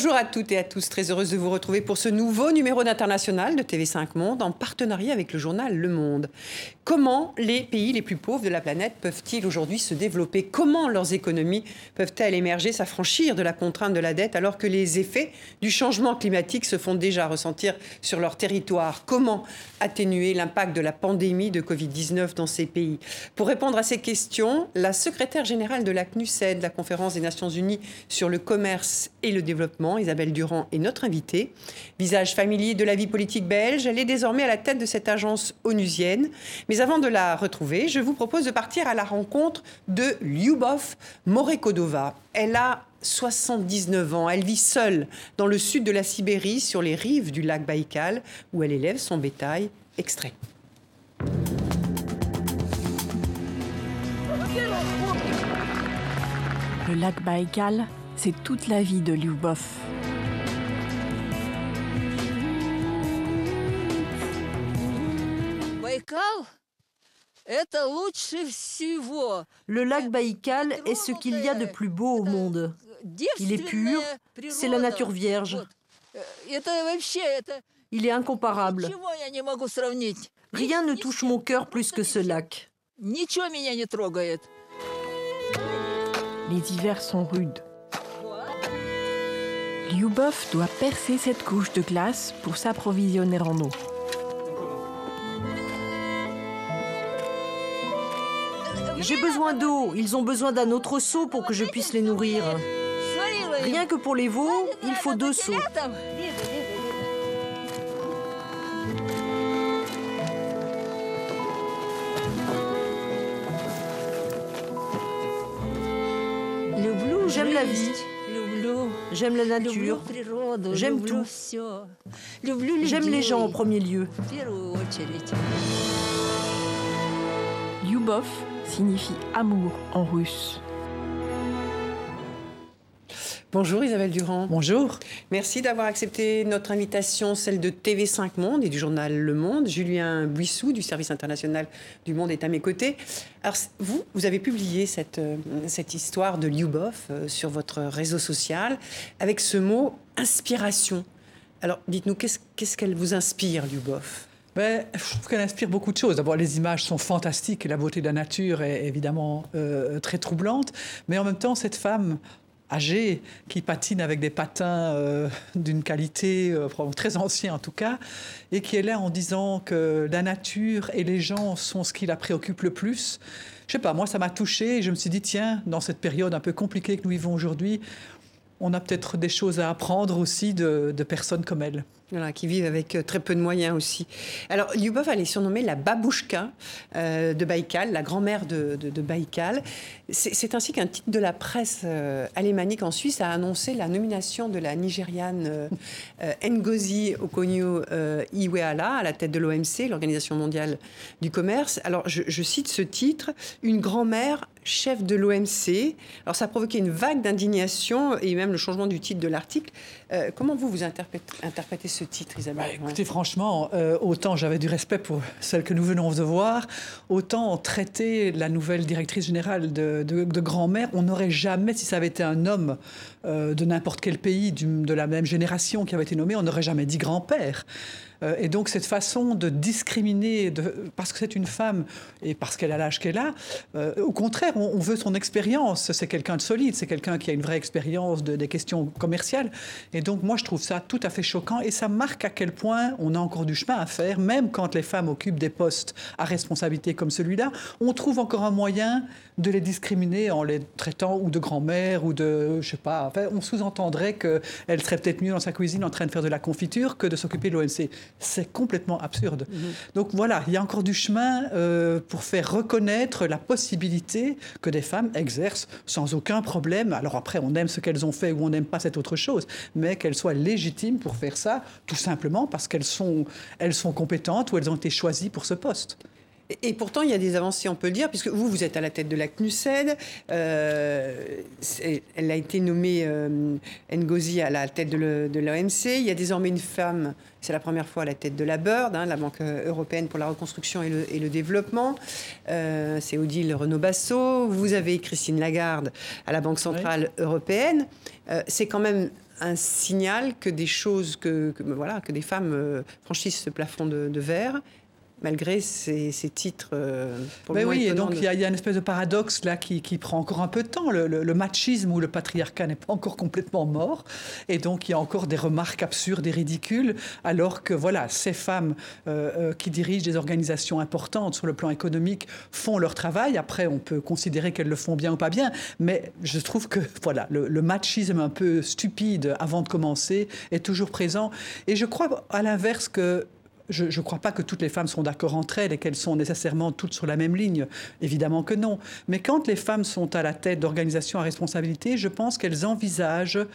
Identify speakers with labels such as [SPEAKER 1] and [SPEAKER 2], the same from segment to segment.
[SPEAKER 1] Bonjour à toutes et à tous, très heureuse de vous retrouver pour ce nouveau numéro d'International de TV5 Monde en partenariat avec le journal Le Monde. Comment les pays les plus pauvres de la planète peuvent-ils aujourd'hui se développer? Comment leurs économies peuvent-elles émerger, s'affranchir de la contrainte de la dette alors que les effets du changement climatique se font déjà ressentir sur leur territoire? Comment atténuer l'impact de la pandémie de Covid-19 dans ces pays? Pour répondre à ces questions, la secrétaire générale de la CNUSED, la conférence des Nations Unies sur le commerce et le développement, Isabelle Durand est notre invitée. Visage familier de la vie politique belge, elle est désormais à la tête de cette agence onusienne. Avant de la retrouver, je vous propose de partir à la rencontre de Lyubov Morekodova. Elle a 79 ans. Elle vit seule dans le sud de la Sibérie, sur les rives du lac Baïkal, où elle élève son bétail. Extrait.
[SPEAKER 2] Le lac Baïkal, c'est toute la vie de Lyubov.
[SPEAKER 3] Le lac Baïkal est ce qu'il y a de plus beau au monde. Il est pur, c'est la nature vierge. Il est incomparable. Rien ne touche mon cœur plus que ce lac.
[SPEAKER 2] Les hivers sont rudes. Lyubov doit percer cette couche de glace pour s'approvisionner en eau.
[SPEAKER 3] J'ai besoin d'eau. Ils ont besoin d'un autre seau pour que je puisse les nourrir. Rien que pour les veaux, il faut deux seaux. J'aime la vie. J'aime la nature. J'aime tout. J'aime les gens en premier lieu.
[SPEAKER 2] Lyubov signifie amour en russe.
[SPEAKER 1] Bonjour Isabelle Durand.
[SPEAKER 4] Bonjour.
[SPEAKER 1] Merci d'avoir accepté notre invitation, celle de TV5 Monde et du journal Le Monde. Julien Buissou du service international du Monde est à mes côtés. Alors vous, vous avez publié cette, euh, cette histoire de Lyubov euh, sur votre réseau social avec ce mot inspiration. Alors dites-nous, qu'est-ce qu'elle vous inspire, Lyubov?
[SPEAKER 4] Ben, je trouve qu'elle inspire beaucoup de choses. D'abord, les images sont fantastiques et la beauté de la nature est évidemment euh, très troublante. Mais en même temps, cette femme âgé qui patine avec des patins euh, d'une qualité euh, très ancienne en tout cas, et qui est là en disant que la nature et les gens sont ce qui la préoccupe le plus. Je sais pas, moi ça m'a touché et je me suis dit tiens, dans cette période un peu compliquée que nous vivons aujourd'hui, on a peut-être des choses à apprendre aussi de personnes comme elle
[SPEAKER 1] qui vivent avec euh, très peu de moyens aussi. Alors, Lyubov, elle est surnommée la babouchka euh, de Baïkal, la grand-mère de, de, Baïkal. C'est ainsi qu'un titre de la presse euh, alémanique en Suisse a annoncé la nomination de la Nigériane Ngozi Okonjo-Iweala à la tête de l'OMC, l'Organisation mondiale du commerce. Alors, je cite ce titre, une grand-mère chef de l'OMC. Alors ça a provoqué une vague d'indignation et même le changement du titre de l'article. Euh, comment vous, vous interprétez, ce titre, Isabelle
[SPEAKER 4] bah, Écoutez, franchement, euh, autant j'avais du respect pour celle que nous venons de voir, autant traiter la nouvelle directrice générale de, grand-mère, on n'aurait jamais, si ça avait été un homme euh, de n'importe quel pays de la même génération qui avait été nommé, on n'aurait jamais dit grand-père. Euh, et donc cette façon de discriminer, parce que c'est une femme et parce qu'elle a l'âge qu'elle a, euh, au contraire, on, veut son expérience. C'est quelqu'un de solide, c'est quelqu'un qui a une vraie expérience de, des questions commerciales. Et donc moi, je trouve ça tout à fait choquant et ça marque à quel point on a encore du chemin à faire, même quand les femmes occupent des postes à responsabilité comme celui-là. On trouve encore un moyen de les discriminer en les traitant ou de grand-mère ou de, je sais pas, enfin, on sous-entendrait qu'elle serait peut-être mieux dans sa cuisine en train de faire de la confiture que de s'occuper de l'OMC. C'est complètement absurde. Mhm. Donc voilà, il y a encore du chemin euh, pour faire reconnaître la possibilité que des femmes exercent sans aucun problème. Alors après, on aime ce qu'elles ont fait ou on n'aime pas cette autre chose, mais qu'elles soient légitimes pour faire ça, tout simplement parce qu'elles sont, elles sont compétentes ou elles ont été choisies pour ce poste.
[SPEAKER 1] Et pourtant, il y a des avancées, on peut le dire, puisque vous, vous êtes à la tête de la CNUSED. Euh, elle a été nommée euh, Ngozi à la tête de l'OMC. Il y a désormais une femme, c'est la première fois à la tête de la BIRD, hein, la Banque européenne pour la reconstruction et le, développement. Euh, c'est Odile Renaud-Basso. Vous avez Christine Lagarde à la Banque centrale européenne. c'est quand même un signal que des choses, que, voilà, que des femmes euh, franchissent ce plafond de verre malgré ces, titres. Euh,
[SPEAKER 4] ben oui, et donc il y, a une espèce de paradoxe là qui, prend encore un peu de temps. Le, machisme ou le patriarcat n'est pas encore complètement mort, et donc il y a encore des remarques absurdes et ridicules, alors que voilà, ces femmes euh, euh, qui dirigent des organisations importantes sur le plan économique font leur travail. Après, on peut considérer qu'elles le font bien ou pas bien, mais je trouve que voilà, le, le machisme un peu stupide avant de commencer est toujours présent, et je crois à l'inverse que je ne crois pas que toutes les femmes sont d'accord entre elles et qu'elles sont nécessairement toutes sur la même ligne. Évidemment que non. Mais quand les femmes sont à la tête d'organisations à responsabilité, je pense qu'elles envisagent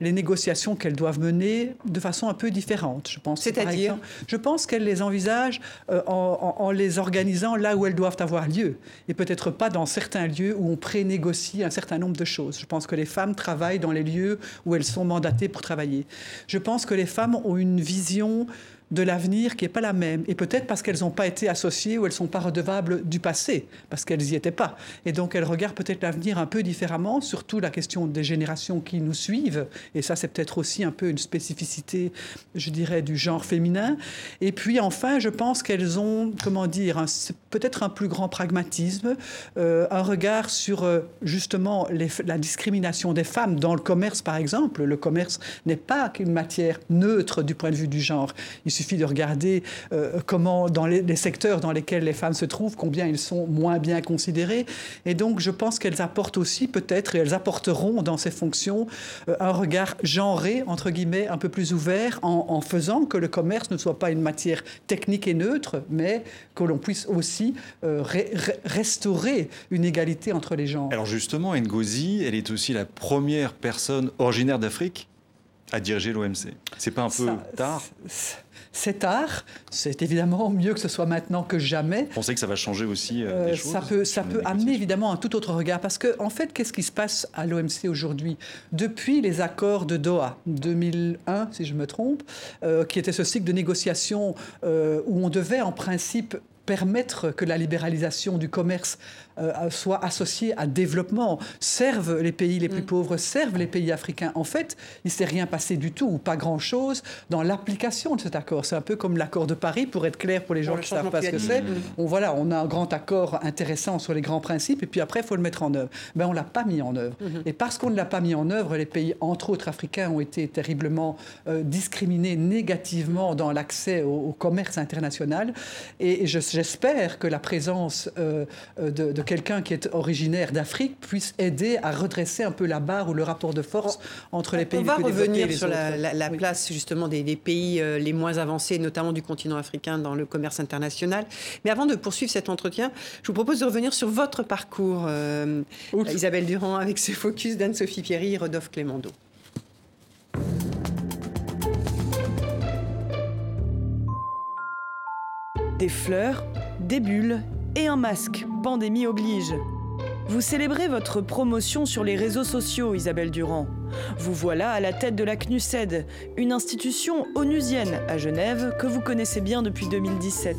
[SPEAKER 4] les négociations qu'elles doivent mener de façon un peu différente.
[SPEAKER 1] Je pense. C'est-à-dire
[SPEAKER 4] Je pense qu'elles les envisagent euh, en, les organisant là où elles doivent avoir lieu, et peut-être pas dans certains lieux où on pré-négocie un certain nombre de choses. Je pense que les femmes travaillent dans les lieux où elles sont mandatées pour travailler. Je pense que les femmes ont une vision de l'avenir qui n'est pas la même. Et peut-être parce qu'elles n'ont pas été associées ou elles ne sont pas redevables du passé, parce qu'elles n'y étaient pas. Et donc elles regardent peut-être l'avenir un peu différemment, surtout la question des générations qui nous suivent. Et ça, c'est peut-être aussi un peu une spécificité, je dirais, du genre féminin. Et puis enfin, je pense qu'elles ont, comment dire, peut-être un plus grand pragmatisme, euh, un regard sur euh, justement la discrimination des femmes dans le commerce, par exemple. Le commerce n'est pas qu'une matière neutre du point de vue du genre. Suffit de regarder euh, comment, dans les, secteurs dans lesquels les femmes se trouvent, combien ils sont moins bien considérés. Et donc, je pense qu'elles apportent aussi, peut-être, et elles apporteront dans ces fonctions, euh, un regard genré, entre guillemets, un peu plus ouvert, en, faisant que le commerce ne soit pas une matière technique et neutre, mais que l'on puisse aussi euh, restaurer une égalité entre les genres.
[SPEAKER 5] Alors justement, Ngozi, elle est aussi la première personne originaire d'Afrique à diriger l'OMC. C'est pas un peu tard?
[SPEAKER 4] C'est tard. C'est évidemment mieux que ce soit maintenant que jamais.
[SPEAKER 5] Vous pensez que ça va changer aussi euh,
[SPEAKER 4] euh, Ça peut, ça peut amener évidemment un tout autre regard. Parce qu'en en fait, qu'est-ce qui se passe à l'OMC aujourd'hui? Depuis les accords de Doha, 2001, si je me trompe, euh, qui était ce cycle de négociation où on devait en principe permettre que la libéralisation du commerce euh, soit associée à développement, serve les pays les plus mm. pauvres, serve les pays africains. En fait, il ne s'est rien passé du tout, ou pas grand-chose, dans l'application de cet accord. C'est un peu comme l'accord de Paris, pour être clair pour les gens qui ne savent pas ce que c'est. On, voilà, on a un grand accord intéressant sur les grands principes, et puis après, il faut le mettre en œuvre. Mais on ne l'a pas mis en œuvre. Mm-hmm. Et parce qu'on ne l'a pas mis en œuvre, les pays, entre autres africains, ont été terriblement euh, discriminés négativement dans l'accès au, commerce international. Et je, j'espère que la présence euh, de, quelqu'un qui est originaire d'Afrique puisse aider à redresser un peu la barre ou le rapport de force entre les pays. On
[SPEAKER 1] va revenir sur la, place justement des, pays euh, les moins avancés, notamment du continent africain, dans le commerce international. Mais avant de poursuivre cet entretien, je vous propose de revenir sur votre parcours, euh, Isabelle Durand, avec ce focus d'Anne-Sophie Pierry et Rodolphe Clémendo.
[SPEAKER 6] Des fleurs, des bulles et un masque, pandémie oblige. Vous célébrez votre promotion sur les réseaux sociaux, Isabelle Durand. Vous voilà à la tête de la CNUSED, une institution onusienne à Genève que vous connaissez bien depuis 2017.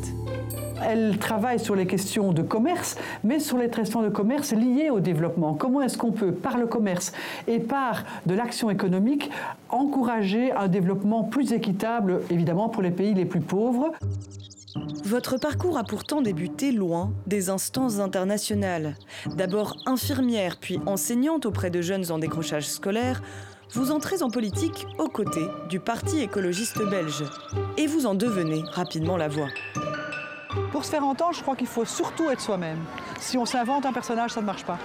[SPEAKER 4] Elle travaille sur les questions de commerce, mais sur les questions de commerce liées au développement. Comment est-ce qu'on peut, par le commerce et par de l'action économique, encourager un développement plus équitable, évidemment, pour les pays les plus pauvres?
[SPEAKER 6] Votre parcours a pourtant débuté loin des instances internationales. D'abord infirmière, puis enseignante auprès de jeunes en décrochage scolaire, vous entrez en politique aux côtés du Parti écologiste belge. Et vous en devenez rapidement la voix.
[SPEAKER 4] Pour se faire entendre, je crois qu'il faut surtout être soi-même. Si on s'invente un personnage, ça ne marche pas.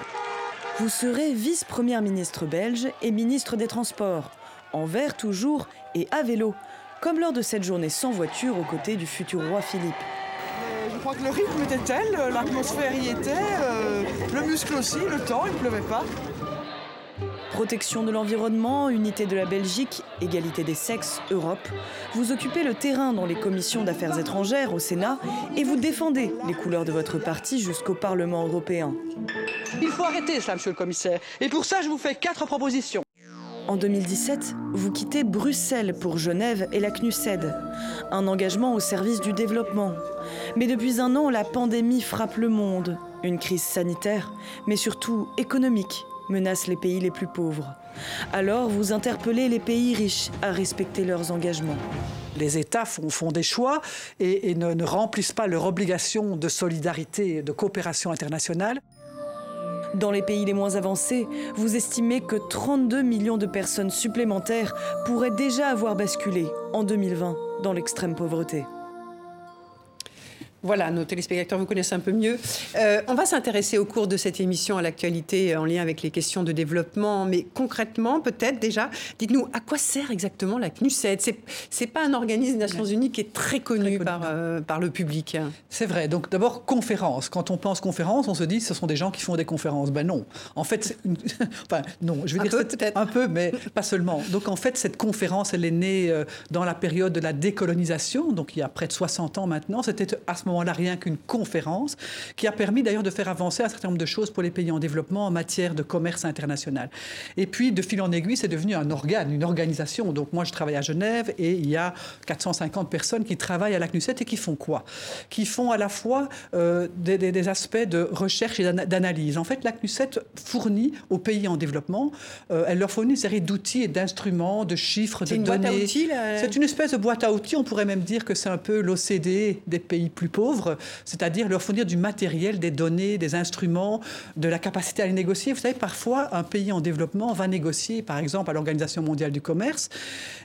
[SPEAKER 6] Vous serez vice-première ministre belge et ministre des Transports, en vert toujours et à vélo, comme lors de cette journée sans voiture aux côtés du futur roi Philippe.
[SPEAKER 7] Euh, je crois que le rythme était tel, l'atmosphère y était, euh, le muscle aussi, le temps, il ne pleuvait pas.
[SPEAKER 6] Protection de l'environnement, unité de la Belgique, égalité des sexes, Europe. Vous occupez le terrain dans les commissions d'affaires étrangères au Sénat et vous défendez les couleurs de votre parti jusqu'au Parlement européen.
[SPEAKER 7] Il faut arrêter ça, monsieur le commissaire. Et pour ça, je vous fais quatre propositions.
[SPEAKER 6] En 2017, vous quittez Bruxelles pour Genève et la CNUSED, un engagement au service du développement. Mais depuis un an, la pandémie frappe le monde, une crise sanitaire, mais surtout économique menace les pays les plus pauvres. Alors vous interpellez les pays riches à respecter leurs engagements.
[SPEAKER 4] Les États font, des choix et, et ne, ne remplissent pas leur obligation de solidarité et de coopération internationale.
[SPEAKER 6] Dans les pays les moins avancés, vous estimez que 32 millions de personnes supplémentaires pourraient déjà avoir basculé en 2020 dans l'extrême pauvreté.
[SPEAKER 1] Voilà, nos téléspectateurs vous connaissent un peu mieux. Euh, on va s'intéresser au cours de cette émission à l'actualité en lien avec les questions de développement, mais concrètement, peut-être déjà, dites-nous à quoi sert exactement la CNUSED C'est c'est pas un organisme des Nations Unies qui est très connu,
[SPEAKER 4] Très connu.
[SPEAKER 1] par, euh, par le public.
[SPEAKER 4] C'est vrai. Donc d'abord, conférence. Quand on pense conférence, on se dit ce sont des gens qui font des conférences. Ben non. En fait, une- enfin non, je veux
[SPEAKER 1] Un
[SPEAKER 4] dire
[SPEAKER 1] peu, peut-être.
[SPEAKER 4] un peu, mais pas seulement. Donc en fait, cette conférence, elle est née euh, dans la période de la décolonisation, donc il y a près de 60 ans maintenant. C'était à ce moment-là rien qu'une conférence qui a permis d'ailleurs de faire avancer un certain nombre de choses pour les pays en développement en matière de commerce international. Et puis, de fil en aiguille, c'est devenu un organe, une organisation. Donc moi, je travaille à Genève et il y a 450 personnes qui travaillent à la CNUSET et qui font quoi? Qui font à la fois euh, des, des- des aspects de recherche et d'ana- d'analyse. En fait, la CNUSET fournit aux pays en développement, euh, elle leur fournit une série d'outils et d'instruments, de chiffres,
[SPEAKER 1] C'est
[SPEAKER 4] de
[SPEAKER 1] une boîte
[SPEAKER 4] données.
[SPEAKER 1] à outils là
[SPEAKER 4] C'est une espèce de boîte à outils. On pourrait même dire que c'est un peu l'OCDE des pays plus pauvres, c'est-à-dire leur fournir du matériel, des données, des instruments, de la capacité à les négocier. Vous savez, parfois, un pays en développement va négocier, par exemple, à l'Organisation mondiale du commerce,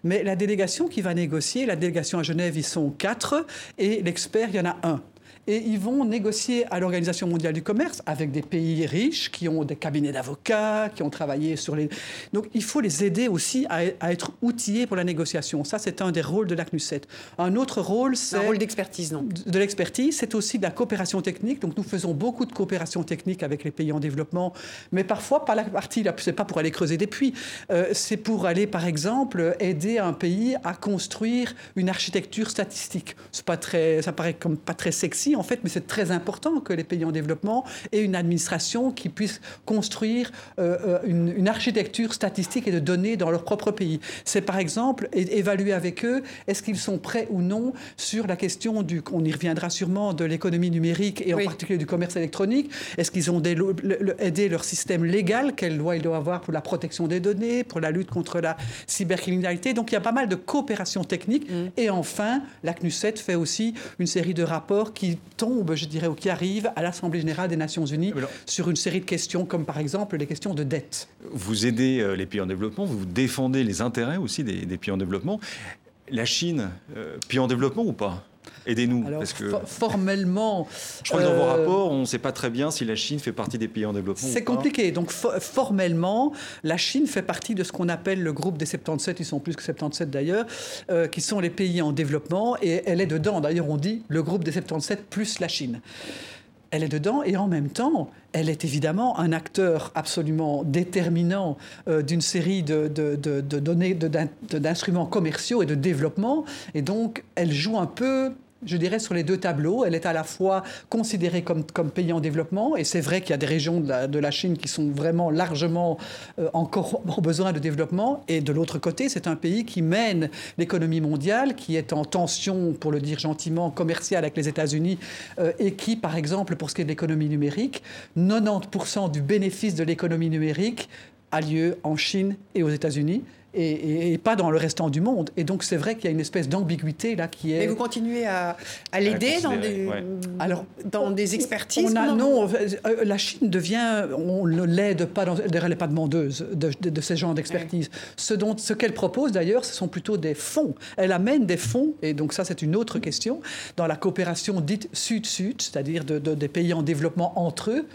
[SPEAKER 4] mais la délégation qui va négocier, la délégation à Genève, ils sont quatre, et l'expert, il y en a un. Et ils vont négocier à l'Organisation mondiale du commerce avec des pays riches qui ont des cabinets d'avocats, qui ont travaillé sur les... Donc il faut les aider aussi à, à être outillés pour la négociation. Ça, c'est un des rôles de la CNUSET. Un autre rôle, c'est
[SPEAKER 1] Un rôle d'expertise, non?
[SPEAKER 4] de l'expertise, c'est aussi de la coopération technique. Donc nous faisons beaucoup de coopération technique avec les pays en développement, mais parfois pas la partie, là, c'est pas pour aller creuser des puits, euh, c'est pour aller par exemple aider un pays à construire une architecture statistique. C'est pas très, ça paraît comme pas très sexy en fait, mais c'est très important que les pays en développement aient une administration qui puisse construire euh, euh, une, une architecture statistique et de données dans leur propre pays. C'est par exemple évaluer avec eux est-ce qu'ils sont prêts ou non sur la question du, on y reviendra sûrement, de l'économie numérique et
[SPEAKER 1] Oui.
[SPEAKER 4] en particulier du commerce électronique. Est-ce qu'ils ont aidé leur système légal Quelle loi ils doivent avoir pour la protection des données, pour la lutte contre la cybercriminalité? Donc il y a pas mal de coopération technique.
[SPEAKER 1] Mm.
[SPEAKER 4] Et enfin, la CNUSET fait aussi une série de rapports qui tombent, je dirais, ou qui arrivent à l'Assemblée générale des Nations Unies
[SPEAKER 5] Alors-
[SPEAKER 4] sur une série de questions, comme par exemple les questions de dette.
[SPEAKER 5] Vous aidez euh, les pays en développement, vous défendez les intérêts aussi des, des pays en développement. La Chine, euh, pays en développement ou pas? Aidez-nous. Parce que
[SPEAKER 4] formellement,
[SPEAKER 5] je crois que dans vos
[SPEAKER 4] euh,
[SPEAKER 5] rapports, on ne sait pas très bien si la Chine fait partie des pays en développement.
[SPEAKER 4] C'est compliqué. Donc, fo- formellement, la Chine fait partie de ce qu'on appelle le groupe des 77, ils sont plus que 77 d'ailleurs, euh, qui sont les pays en développement, et elle est dedans. D'ailleurs, on dit le groupe des 77 plus la Chine. Elle est dedans et en même temps, elle est évidemment un acteur absolument déterminant euh, d'une série de, de- de- de données, d'instruments commerciaux et de développement. Et donc, elle joue un peu je dirais, sur les deux tableaux. Elle est à la fois considérée comme, comme pays en développement, et c'est vrai qu'il y a des régions de la, de la Chine qui sont vraiment largement euh, encore en besoin de développement, et de l'autre côté, c'est un pays qui mène l'économie mondiale, qui est en tension, pour le dire gentiment, commerciale avec les États-Unis, euh, et qui, par exemple, pour ce qui est de l'économie numérique, 90% du bénéfice de l'économie numérique a lieu en Chine et aux États-Unis. Et, et- et pas dans le restant du monde. Et donc c'est vrai qu'il y a une espèce d'ambiguïté là qui est.
[SPEAKER 1] Mais vous continuez à, à l'aider dans des,
[SPEAKER 5] ouais.
[SPEAKER 4] Alors,
[SPEAKER 1] dans des expertises
[SPEAKER 4] On a, non, euh, la Chine devient, on ne l'aide pas, dans, d'ailleurs, elle n'est pas demandeuse de, de, de ces genres d'expertise. Ce, dont, ce qu'elle propose d'ailleurs, ce sont plutôt des fonds. Elle amène des fonds, et donc ça c'est une autre question, dans la coopération dite sud-sud, c'est-à-dire de, de- des pays en développement entre eux.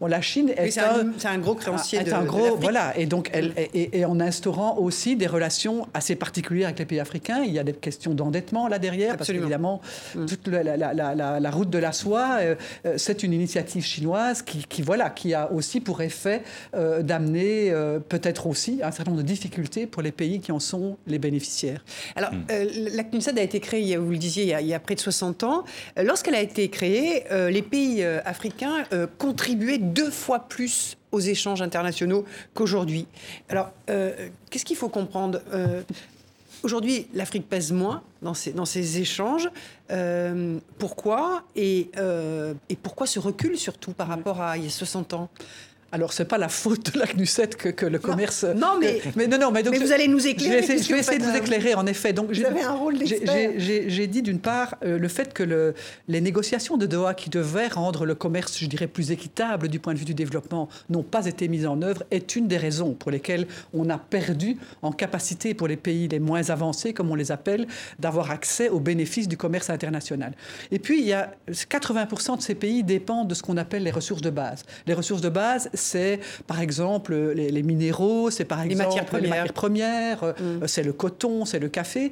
[SPEAKER 4] Bon, la Chine est,
[SPEAKER 1] Oui, c'est un, gros créancier
[SPEAKER 4] est
[SPEAKER 1] de,
[SPEAKER 4] un gros, voilà, et donc elle, et, et- et en instaurant aussi des relations assez particulières avec les pays africains. Il y a des questions d'endettement là derrière,
[SPEAKER 1] Absolument.
[SPEAKER 4] parce qu'évidemment, toute la, la- la- la- la route de la soie, euh, euh, c'est une initiative chinoise qui, qui, voilà, qui a aussi pour effet euh, d'amener euh, peut-être aussi un certain nombre de difficultés pour les pays qui en sont les bénéficiaires.
[SPEAKER 1] Alors, euh, la CNUSED a été créée, il y a- vous le disiez, il y a, il y a près de 60 ans. Lorsqu'elle a été créée, euh, les pays euh, africains euh, contribuaient deux fois plus aux échanges internationaux qu'aujourd'hui. Alors, euh, qu'est-ce qu'il faut comprendre Euh, Aujourd'hui, l'Afrique pèse moins dans ces, dans ces échanges. Euh, pourquoi et, et pourquoi ce recul surtout par rapport à il y a 60 ans?
[SPEAKER 4] Alors, c'est pas la faute de la CNUSET que, que le commerce.
[SPEAKER 1] Non, mais,
[SPEAKER 4] mais, non, non, mais, donc,
[SPEAKER 1] mais vous allez nous éclairer.
[SPEAKER 4] Je vais essayer, je vais essayer de vous éclairer, en effet. Donc,
[SPEAKER 1] vous avez un rôle.
[SPEAKER 4] J'ai dit d'une part euh, le fait que le, les négociations de Doha qui devaient rendre le commerce, je dirais, plus équitable du point de vue du développement, n'ont pas été mises en œuvre est une des raisons pour lesquelles on a perdu en capacité pour les pays les moins avancés, comme on les appelle, d'avoir accès aux bénéfices du commerce international. Et puis, il y a 80% de ces pays dépendent de ce qu'on appelle les ressources de base. Les ressources de base, c'est par exemple les, minéraux, c'est par exemple
[SPEAKER 1] matières premières,
[SPEAKER 4] les matières premières mm. c'est le coton, c'est le café.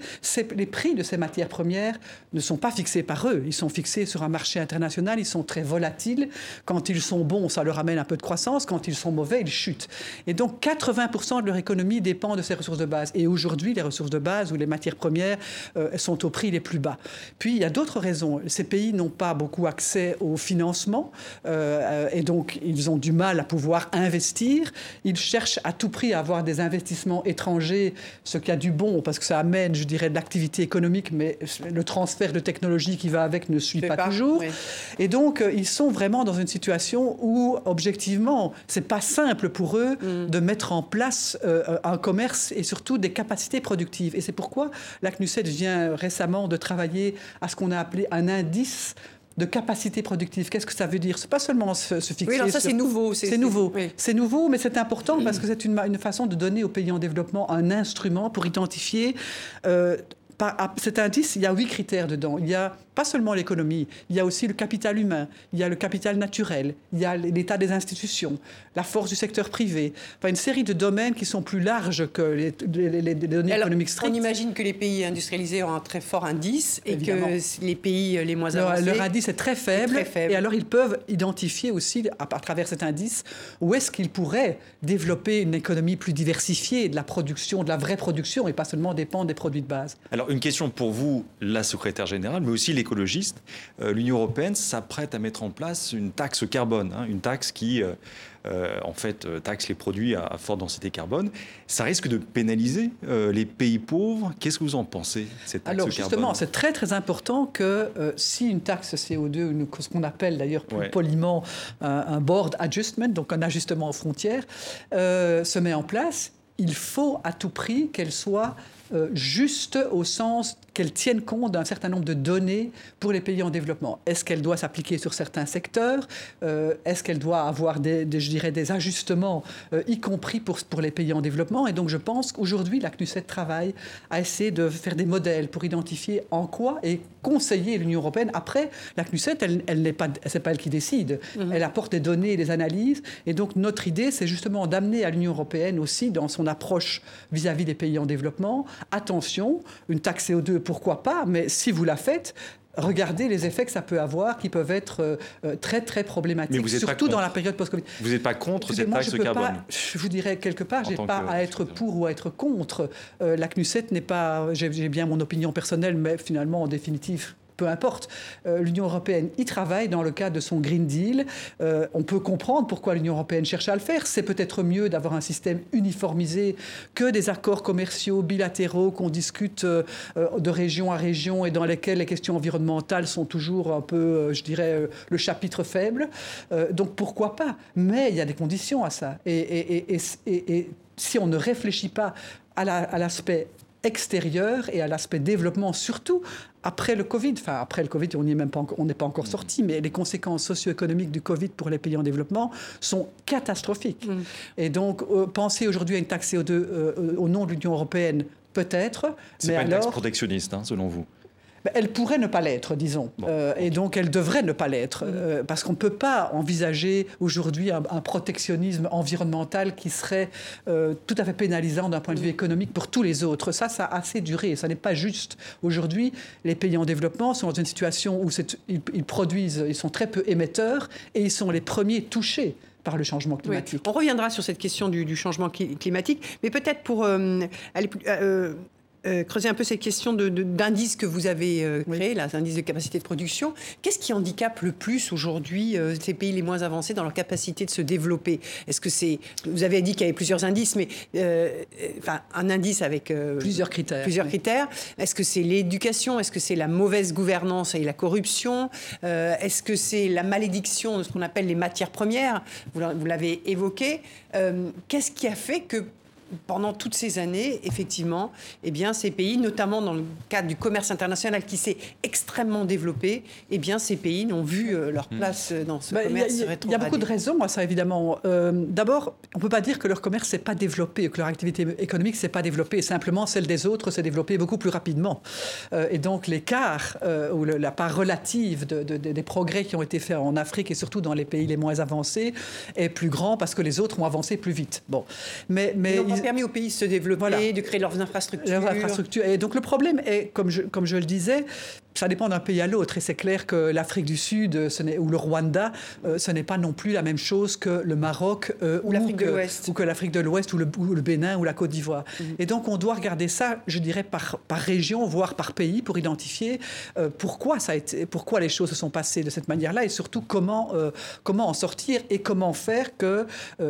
[SPEAKER 4] Les prix de ces matières premières ne sont pas fixés par eux. Ils sont fixés sur un marché international, ils sont très volatiles. Quand ils sont bons, ça leur amène un peu de croissance. Quand ils sont mauvais, ils chutent. Et donc 80% de leur économie dépend de ces ressources de base. Et aujourd'hui, les ressources de base ou les matières premières euh, sont au prix les plus bas. Puis il y a d'autres raisons. Ces pays n'ont pas beaucoup accès au financement euh, et donc ils ont du mal à pouvoir investir. Ils cherchent à tout prix à avoir des investissements étrangers, ce qui a du bon parce que ça amène, je dirais, de l'activité économique, mais le transfert de technologie qui va avec ne suit pas, toujours. Et donc euh, ils sont vraiment dans une situation où objectivement, c'est pas simple pour eux mm. de mettre en place euh, un commerce et surtout des capacités productives. Et c'est pourquoi la CNUSET vient récemment de travailler à ce qu'on a appelé un indice de capacité productive. Qu'est-ce que ça veut dire? C'est pas seulement se, fixer.
[SPEAKER 1] Oui, alors ça c'est nouveau.
[SPEAKER 4] C'est nouveau. C'est nouveau, mais c'est important parce que c'est une, une, façon de donner aux pays en développement un instrument pour identifier. Euh, cet indice, il y a huit critères dedans. Il y a pas seulement l'économie, il y a aussi le capital humain, il y a le capital naturel, il y a l'état des institutions, la force du secteur privé, enfin une série de domaines qui sont plus larges que les, données économiques strictes.
[SPEAKER 1] On imagine que les pays industrialisés ont un très fort indice et que les pays les moins avancés...
[SPEAKER 4] Leur, indice est très faible, et alors ils peuvent identifier aussi, à, à travers cet indice, où est-ce qu'ils pourraient développer une économie plus diversifiée, de la production, de la vraie production, et pas seulement dépendre des produits de base.
[SPEAKER 5] Alors une question pour vous, la secrétaire générale, mais aussi les écologiste, euh, l'Union européenne s'apprête à mettre en place une taxe carbone, hein, une taxe qui, euh, euh, en fait, taxe les produits à, forte densité carbone. Ça risque de pénaliser les pays pauvres. Qu'est-ce que vous en pensez, cette taxe
[SPEAKER 4] Alors, justement, c'est très très important que si une taxe CO2, ce qu'on appelle d'ailleurs plus poliment un, board adjustment, donc un ajustement aux frontières, se met en place, il faut à tout prix qu'elle soit juste au sens qu'elle tienne compte d'un certain nombre de données pour les pays en développement. Est-ce qu'elle doit s'appliquer sur certains secteurs? Euh, Est-ce qu'elle doit avoir des, je dirais, des ajustements, euh, y compris pour, pour les pays en développement? Et donc, je pense qu'aujourd'hui, la CNUSET travaille à essayer de faire des modèles pour identifier en quoi et conseiller l'Union européenne. Après, la CNUSET, elle, elle n'est pas, c'est pas elle qui décide. Mhm. Elle apporte des données, des analyses. Et donc, notre idée, c'est justement d'amener à l'Union européenne aussi, dans son approche vis-à-vis -vis des pays en développement, attention, une taxe CO2 pourquoi pas, mais si vous la faites, regardez les effets que ça peut avoir, qui peuvent être euh, euh, très très problématiques, surtout dans la période post-Covid.
[SPEAKER 5] Vous n'êtes pas contre cette taxe carbone
[SPEAKER 4] Je vous dirais quelque part, j'ai pas à être pour ou à être contre. Euh, la CNUSET n'est pas, j'ai bien mon opinion personnelle, mais finalement en définitive peu importe. Euh, L'Union européenne y travaille dans le cadre de son Green Deal. Euh, on peut comprendre pourquoi l'Union européenne cherche à le faire. C'est peut-être mieux d'avoir un système uniformisé que des accords commerciaux bilatéraux qu'on discute euh, de région à région et dans lesquels les questions environnementales sont toujours un peu, je dirais, le chapitre faible. donc pourquoi pas? Mais il y a des conditions à ça. Et, et si on ne réfléchit pas à l'aspect extérieur et à l'aspect développement, surtout après le Covid. Enfin, après le Covid, on n'est même pas, on n'est pas encore sorti, mais les conséquences socio-économiques du Covid pour les pays en développement sont catastrophiques. Mm. Et donc, euh, penser aujourd'hui à une taxe CO2 euh, au nom de l'Union européenne, peut-être.
[SPEAKER 5] C'est pas une taxe protectionniste, hein, selon vous?
[SPEAKER 4] Elle pourrait ne pas l'être, disons. Euh, et donc, elle devrait ne pas l'être. Euh, parce qu'on ne peut pas envisager aujourd'hui un, protectionnisme environnemental qui serait euh, tout à fait pénalisant d'un point de vue économique pour tous les autres. Ça, ça a assez duré. Ça n'est pas juste. Aujourd'hui, les pays en développement sont dans une situation où ils, produisent, ils sont très peu émetteurs et ils sont les premiers touchés par le changement climatique.
[SPEAKER 1] On reviendra sur cette question du, changement climatique, mais peut-être pour aller plus euh, creuser un peu cette question d'indice que vous avez euh, créé, là, l'indice de capacité de production. Qu'est-ce qui handicape le plus aujourd'hui euh, ces pays les moins avancés dans leur capacité de se développer? Est-ce que c'est. Vous avez dit qu'il y avait plusieurs indices, mais. enfin, un indice avec.
[SPEAKER 4] plusieurs critères.
[SPEAKER 1] Plusieurs critères. Est-ce que c'est l'éducation? Est-ce que c'est la mauvaise gouvernance et la corruption? Est-ce que c'est la malédiction de ce qu'on appelle les matières premières? Vous l'avez évoqué. Qu'est-ce qui a fait que pendant toutes ces années, effectivement, eh bien, ces pays, notamment dans le cadre du commerce international qui s'est extrêmement développé, eh bien, ces pays n'ont vu euh, leur hmm. place dans ce bah, commerce
[SPEAKER 4] Il y, a beaucoup de raisons à ça, évidemment. Euh, d'abord, on ne peut pas dire que leur commerce s'est pas développé, que leur activité économique s'est pas développée. Simplement, celle des autres s'est développée beaucoup plus rapidement. Euh, et donc, l'écart ou la part relative des progrès qui ont été faits en Afrique et surtout dans les pays les moins avancés est plus grand parce que les autres ont avancé plus vite. Bon,
[SPEAKER 1] mais mais permis aux pays de se développer, de créer leurs infrastructures. Leurs
[SPEAKER 4] infrastructures. Et donc le problème est, comme je, comme je le disais, ça dépend d'un pays à l'autre. Et c'est clair que l'Afrique du Sud ce ou le Rwanda, euh, ce n'est pas non plus la même chose que le Maroc
[SPEAKER 1] euh, ou, l'Afrique de l'Ouest.
[SPEAKER 4] Ou que l'Afrique de l'Ouest ou le, le, Bénin ou la Côte d'Ivoire. Mhm. Et donc on doit regarder ça, je dirais, par, par région, voire par pays, pour identifier euh, pourquoi, ça a été, pourquoi les choses se sont passées de cette manière-là et surtout comment, comment en sortir et comment faire que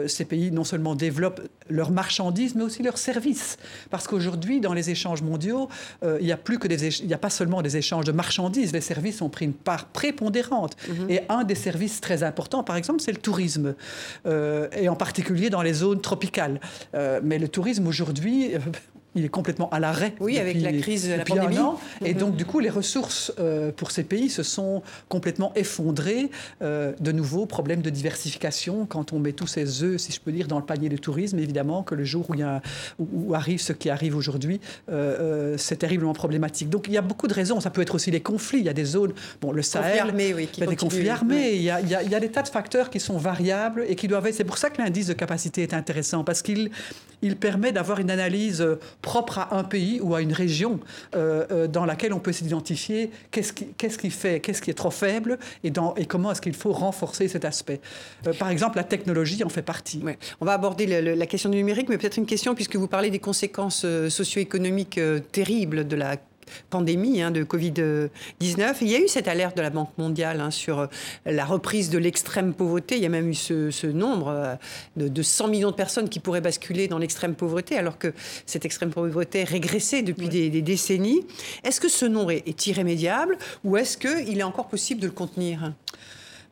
[SPEAKER 4] ces pays non seulement développent leurs marchandises, mais aussi leurs services. Parce qu'aujourd'hui, dans les échanges mondiaux, il n'y a plus que des, il n'y a pas seulement des échanges de marchandises, les services ont pris une part prépondérante. Mhm. Et un des services très importants, par exemple, c'est le tourisme, euh, et en particulier dans les zones tropicales. Euh, mais le tourisme aujourd'hui, il est complètement à l'arrêt.
[SPEAKER 1] Oui, avec la crise de la pandémie.
[SPEAKER 4] Et donc, du coup, les ressources euh, pour ces pays se sont complètement effondrées. Euh, de nouveau, problème de diversification. Quand on met tous ces œufs, si je peux dire, dans le panier de tourisme, évidemment que le jour où, il y a, où arrive ce qui arrive aujourd'hui, euh, c'est terriblement problématique. Donc, il y a beaucoup de raisons. Ça peut être aussi les conflits. Il y a des zones, bon, le Sahel,
[SPEAKER 1] armés, oui,
[SPEAKER 4] qui des conflits armés. Il, y a, il, y a, des tas de facteurs qui sont variables et qui doivent être. C'est pour ça que l'indice de capacité est intéressant parce qu'il il permet d'avoir une analyse propre à un pays ou à une région euh, euh, dans laquelle on peut s'identifier qu'est-ce qui, qu'est-ce qui fait, qu'est-ce qui est trop faible et, dans, et comment est-ce qu'il faut renforcer cet aspect. Euh, par exemple, la technologie en fait partie.
[SPEAKER 1] On va aborder la question du numérique, mais peut-être une question, puisque vous parlez des conséquences socio-économiques terribles de la pandémie hein, de Covid-19. Il y a eu cette alerte de la Banque mondiale hein, sur euh, la reprise de l'extrême pauvreté. Il y a même eu ce, nombre euh, de, 100 millions de personnes qui pourraient basculer dans l'extrême pauvreté, alors que cette extrême pauvreté régressait depuis des, décennies. Est-ce que ce nombre est irrémédiable ou est-ce qu'il est encore possible de le contenir?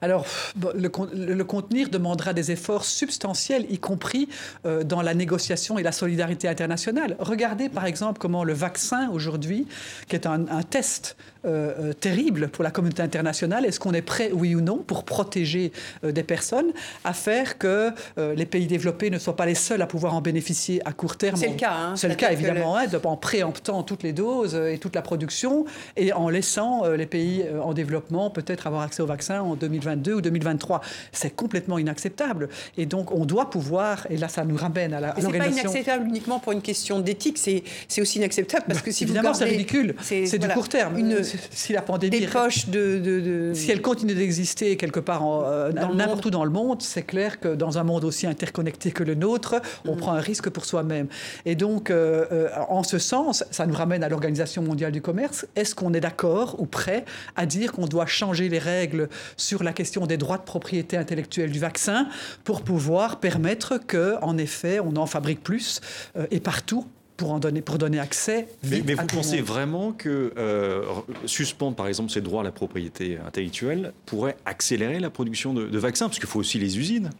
[SPEAKER 4] Alors, le, contenir demandera des efforts substantiels, y compris euh, dans la négociation et la solidarité internationale. Regardez par exemple comment le vaccin aujourd'hui, qui est un, test euh, euh, terrible pour la communauté internationale, est-ce qu'on est prêt, oui ou non, pour protéger des personnes, à faire que les pays développés ne soient pas les seuls à pouvoir en bénéficier à court terme?
[SPEAKER 1] C'est le cas. Hein,
[SPEAKER 4] C'est le cas, évidemment, hein, en préemptant toutes les doses et toute la production et en laissant les pays en développement peut-être avoir accès au vaccin en 2020 ou 2023. C'est complètement inacceptable. Et donc, on doit pouvoir, et là, ça nous ramène à la
[SPEAKER 1] C'est pas inacceptable uniquement pour une question d'éthique, c'est aussi inacceptable parce que si
[SPEAKER 4] Évidemment,
[SPEAKER 1] c'est
[SPEAKER 4] ridicule. C'est du court terme.
[SPEAKER 1] Une, si la pandémie... Des poches de,
[SPEAKER 4] Si elle continue d'exister quelque part euh, n'importe où dans le monde, c'est clair que dans un monde aussi interconnecté que le nôtre, on mm. prend un risque pour soi-même. Et donc, euh, euh, en ce sens, ça nous ramène à l'Organisation mondiale du commerce. Est-ce qu'on est d'accord ou prêt à dire qu'on doit changer les règles sur la question des droits de propriété intellectuelle du vaccin pour pouvoir permettre que, en effet, on en fabrique plus euh, et partout pour, en donner, pour donner accès.
[SPEAKER 5] mais, mais vous pensez vraiment que euh, suspendre, par exemple, ces droits à la propriété intellectuelle pourrait accélérer la production de, de vaccins? Parce qu'il faut aussi les usines.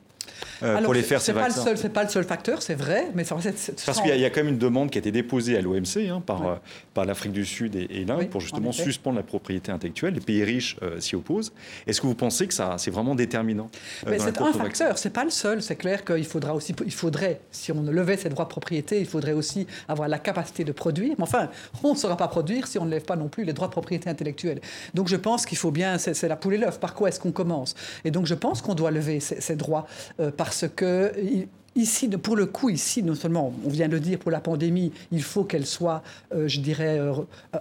[SPEAKER 4] Euh, pour les faire ces vaccins. Ce n'est pas le seul facteur, c'est vrai, mais ça,
[SPEAKER 5] Parce qu'il y, a quand même une demande qui a été déposée à l'OMC hein, par, euh, par l'Afrique du Sud et, l'Inde pour justement suspendre la propriété intellectuelle. Les pays riches euh, s'y opposent. Est-ce que vous pensez que ça, c'est vraiment déterminant
[SPEAKER 4] C'est un facteur, c'est pas le seul. C'est clair qu'il faudra aussi, il faudrait, si on levait ces droits de propriété, il faudrait aussi avoir la capacité de produire. Mais enfin, on ne saura pas produire si on ne lève pas non plus les droits de propriété intellectuelle. Donc je pense qu'il faut bien, c'est la poule et l'œuf. Par quoi est-ce qu'on commence? Et donc je pense qu'on doit lever ces, ces droits parce que Ici, pour le coup, ici, non seulement, on vient de le dire, pour la pandémie, il faut qu'elle soit, euh, je dirais, euh,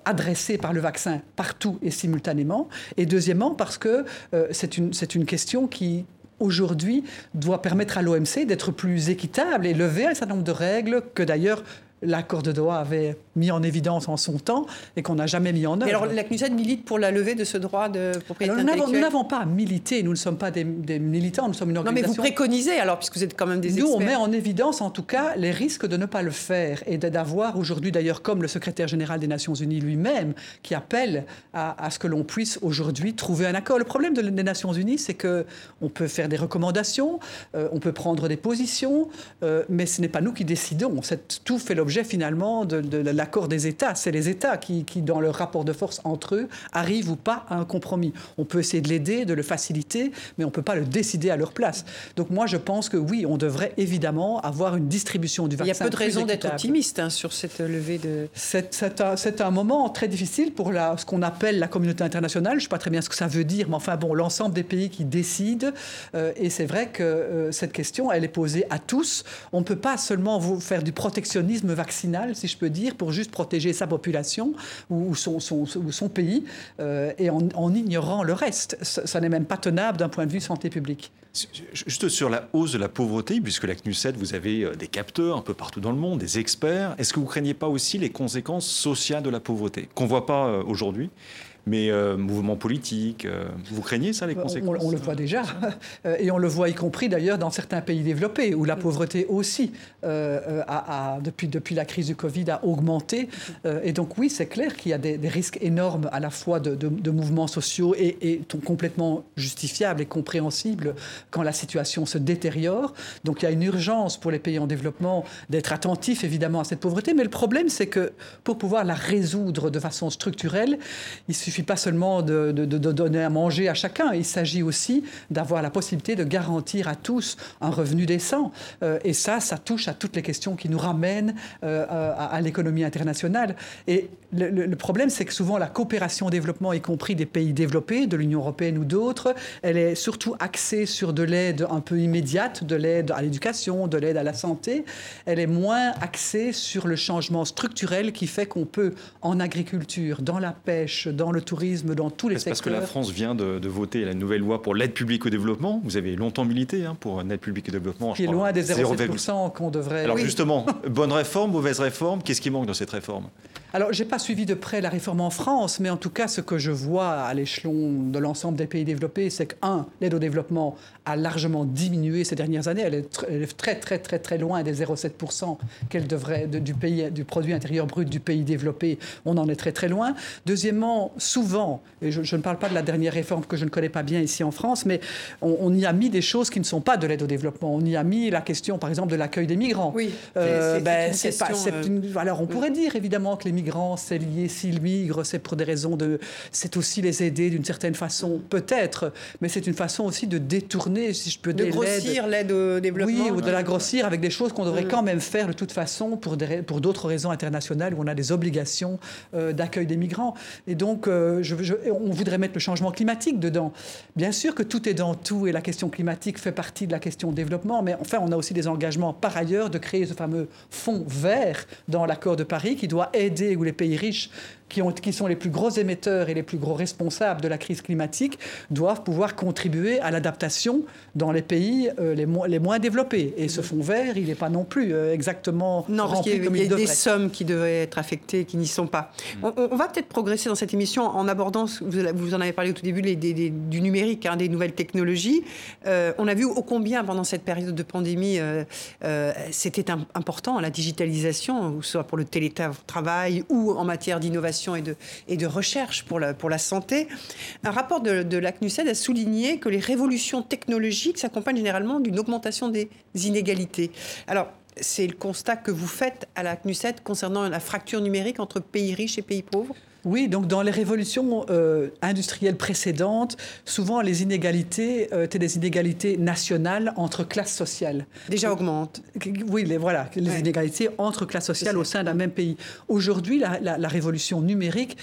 [SPEAKER 4] adressée par le vaccin partout et simultanément. Et deuxièmement, parce que euh, c'est une, une question qui, aujourd'hui, doit permettre à l'OMC d'être plus équitable et lever un certain nombre de règles que d'ailleurs l'accord de Doha avait mis en évidence en son temps et qu'on n'a jamais mis en œuvre.
[SPEAKER 1] Mais alors la CNUSED milite pour la levée de ce droit de propriété
[SPEAKER 4] alors,
[SPEAKER 1] intellectuelle
[SPEAKER 4] Nous n'avons pas milité, nous ne sommes pas des, des, militants, nous sommes une organisation...
[SPEAKER 1] Non mais vous préconisez alors, puisque vous êtes quand même des experts.
[SPEAKER 4] Nous, on met en évidence en tout cas les risques de ne pas le faire et d'avoir aujourd'hui d'ailleurs comme le secrétaire général des Nations Unies lui-même qui appelle à, à ce que l'on puisse aujourd'hui trouver un accord. Le problème de, des Nations Unies, c'est que on peut faire des recommandations, euh, on peut prendre des positions, euh, mais ce n'est pas nous qui décidons. Tout fait l'objet finalement de, de, de l'accord des États. C'est les États qui, qui, dans leur rapport de force entre eux, arrivent ou pas à un compromis. On peut essayer de l'aider, de le faciliter, mais on ne peut pas le décider à leur place. Donc moi, je pense que oui, on devrait évidemment avoir une distribution du vaccin.
[SPEAKER 1] Il y a peu de raisons d'être optimiste hein, sur cette levée de...
[SPEAKER 4] C'est un, un, moment très difficile pour la, ce qu'on appelle la communauté internationale. Je ne sais pas très bien ce que ça veut dire, mais enfin bon, l'ensemble des pays qui décident. Euh, et c'est vrai que euh, cette question, elle est posée à tous. On ne peut pas seulement vous faire du protectionnisme vaccinal, si je peux dire, pour juste protéger sa population ou son, pays, euh, et en, ignorant le reste. Ça, n'est même pas tenable d'un point de vue santé publique.
[SPEAKER 5] Juste sur la hausse de la pauvreté, puisque la CNUSED, vous avez des capteurs un peu partout dans le monde, des experts. Est-ce que vous craignez pas aussi les conséquences sociales de la pauvreté, qu'on ne voit pas aujourd'hui? Mais euh, mouvement politique, euh, vous craignez ça, les conséquences
[SPEAKER 4] on, on, le voit déjà. Et on le voit y compris d'ailleurs dans certains pays développés, où la pauvreté aussi, euh, a, a, depuis, depuis la crise du Covid, a augmenté. et donc oui, c'est clair qu'il y a des, des, risques énormes à la fois de, de, de mouvements sociaux et, et, complètement justifiables et compréhensibles quand la situation se détériore. Donc il y a une urgence pour les pays en développement d'être attentifs évidemment à cette pauvreté. Mais le problème, c'est que pour pouvoir la résoudre de façon structurelle, il suffit pas seulement de, donner à manger à chacun, il s'agit aussi d'avoir la possibilité de garantir à tous un revenu décent. Euh, et ça, ça touche à toutes les questions qui nous ramènent euh, à, l'économie internationale. Et le, le, le problème, c'est que souvent la coopération au développement, y compris des pays développés, de l'Union européenne ou d'autres, elle est surtout axée sur de l'aide un peu immédiate, de l'aide à l'éducation, de l'aide à la santé. Elle est moins axée sur le changement structurel qui fait qu'on peut, en agriculture, dans la pêche, dans le tourisme, dans tous les secteurs.
[SPEAKER 5] Parce que la France vient de, de voter la nouvelle loi pour l'aide publique au développement? Vous avez longtemps milité hein, pour une aide publique au développement.
[SPEAKER 4] Qui est loin des 0,7% qu'on devrait.
[SPEAKER 5] Alors oui. justement, bonne réforme, mauvaise réforme, qu'est-ce qui manque dans cette réforme?
[SPEAKER 4] Alors j'ai pas suivi de près la réforme en France, mais en tout cas ce que je vois à l'échelon de l'ensemble des pays développés, c'est que un, l'aide au développement a largement diminué ces dernières années. Elle est, elle est très très très très loin des 0,7% qu'elle devrait de, du pays du produit intérieur brut du pays développé. On en est très très loin. Deuxièmement, souvent, et je, je, ne parle pas de la dernière réforme que je ne connais pas bien ici en France, mais on, on y a mis des choses qui ne sont pas de l'aide au développement. On y a mis la question, par exemple, de l'accueil des migrants.
[SPEAKER 1] Oui.
[SPEAKER 4] Euh, ben, c'est pas, euh... une, alors on pourrait dire évidemment que les migrants, c'est lié s'ils migrent, c'est pour des raisons de, c'est aussi les aider d'une certaine façon, peut-être, mais c'est une façon aussi de détourner, si je peux
[SPEAKER 1] de
[SPEAKER 4] dire,
[SPEAKER 1] grossir l'aide au développement.
[SPEAKER 4] Oui, ou de la grossir avec des choses qu'on devrait quand même faire de toute façon pour des, pour d'autres raisons internationales où on a des obligations euh, d'accueil des migrants. Et donc, euh, je, je, on voudrait mettre le changement climatique dedans. Bien sûr que tout est dans tout et la question climatique fait partie de la question développement, mais enfin, on a aussi des engagements par ailleurs de créer ce fameux fonds vert dans l'accord de Paris qui doit aider où les pays riches qui, ont, qui, sont les plus gros émetteurs et les plus gros responsables de la crise climatique doivent pouvoir contribuer à l'adaptation dans les pays euh, les, mo les, moins développés. Et ce fonds vert, il n'est pas non plus euh, exactement
[SPEAKER 1] non,
[SPEAKER 4] rempli
[SPEAKER 1] parce
[SPEAKER 4] comme
[SPEAKER 1] il,
[SPEAKER 4] il,
[SPEAKER 1] y a des sommes qui devraient être affectées qui n'y sont pas. Mmh. On, on, va peut-être progresser dans cette émission en abordant, vous en avez parlé au tout début, les, des, des, du numérique, hein, des nouvelles technologies. Euh, on a vu ô combien pendant cette période de pandémie, euh, c'était important la digitalisation, soit pour le télétravail ou en matière d'innovation et de, recherche pour la, santé. Un rapport de, de la CNUSED a souligné que les révolutions technologiques s'accompagnent généralement d'une augmentation des inégalités. Alors, c'est le constat que vous faites à la CNUSED concernant la fracture numérique entre pays riches et pays pauvres?
[SPEAKER 4] Oui, donc dans les révolutions euh, industrielles précédentes, souvent les inégalités euh, étaient des inégalités nationales entre classes sociales.
[SPEAKER 1] Déjà augmentent.
[SPEAKER 4] Oui, les, voilà, les ouais. inégalités entre classes sociales au sein d'un même pays. Aujourd'hui, la, la, la révolution numérique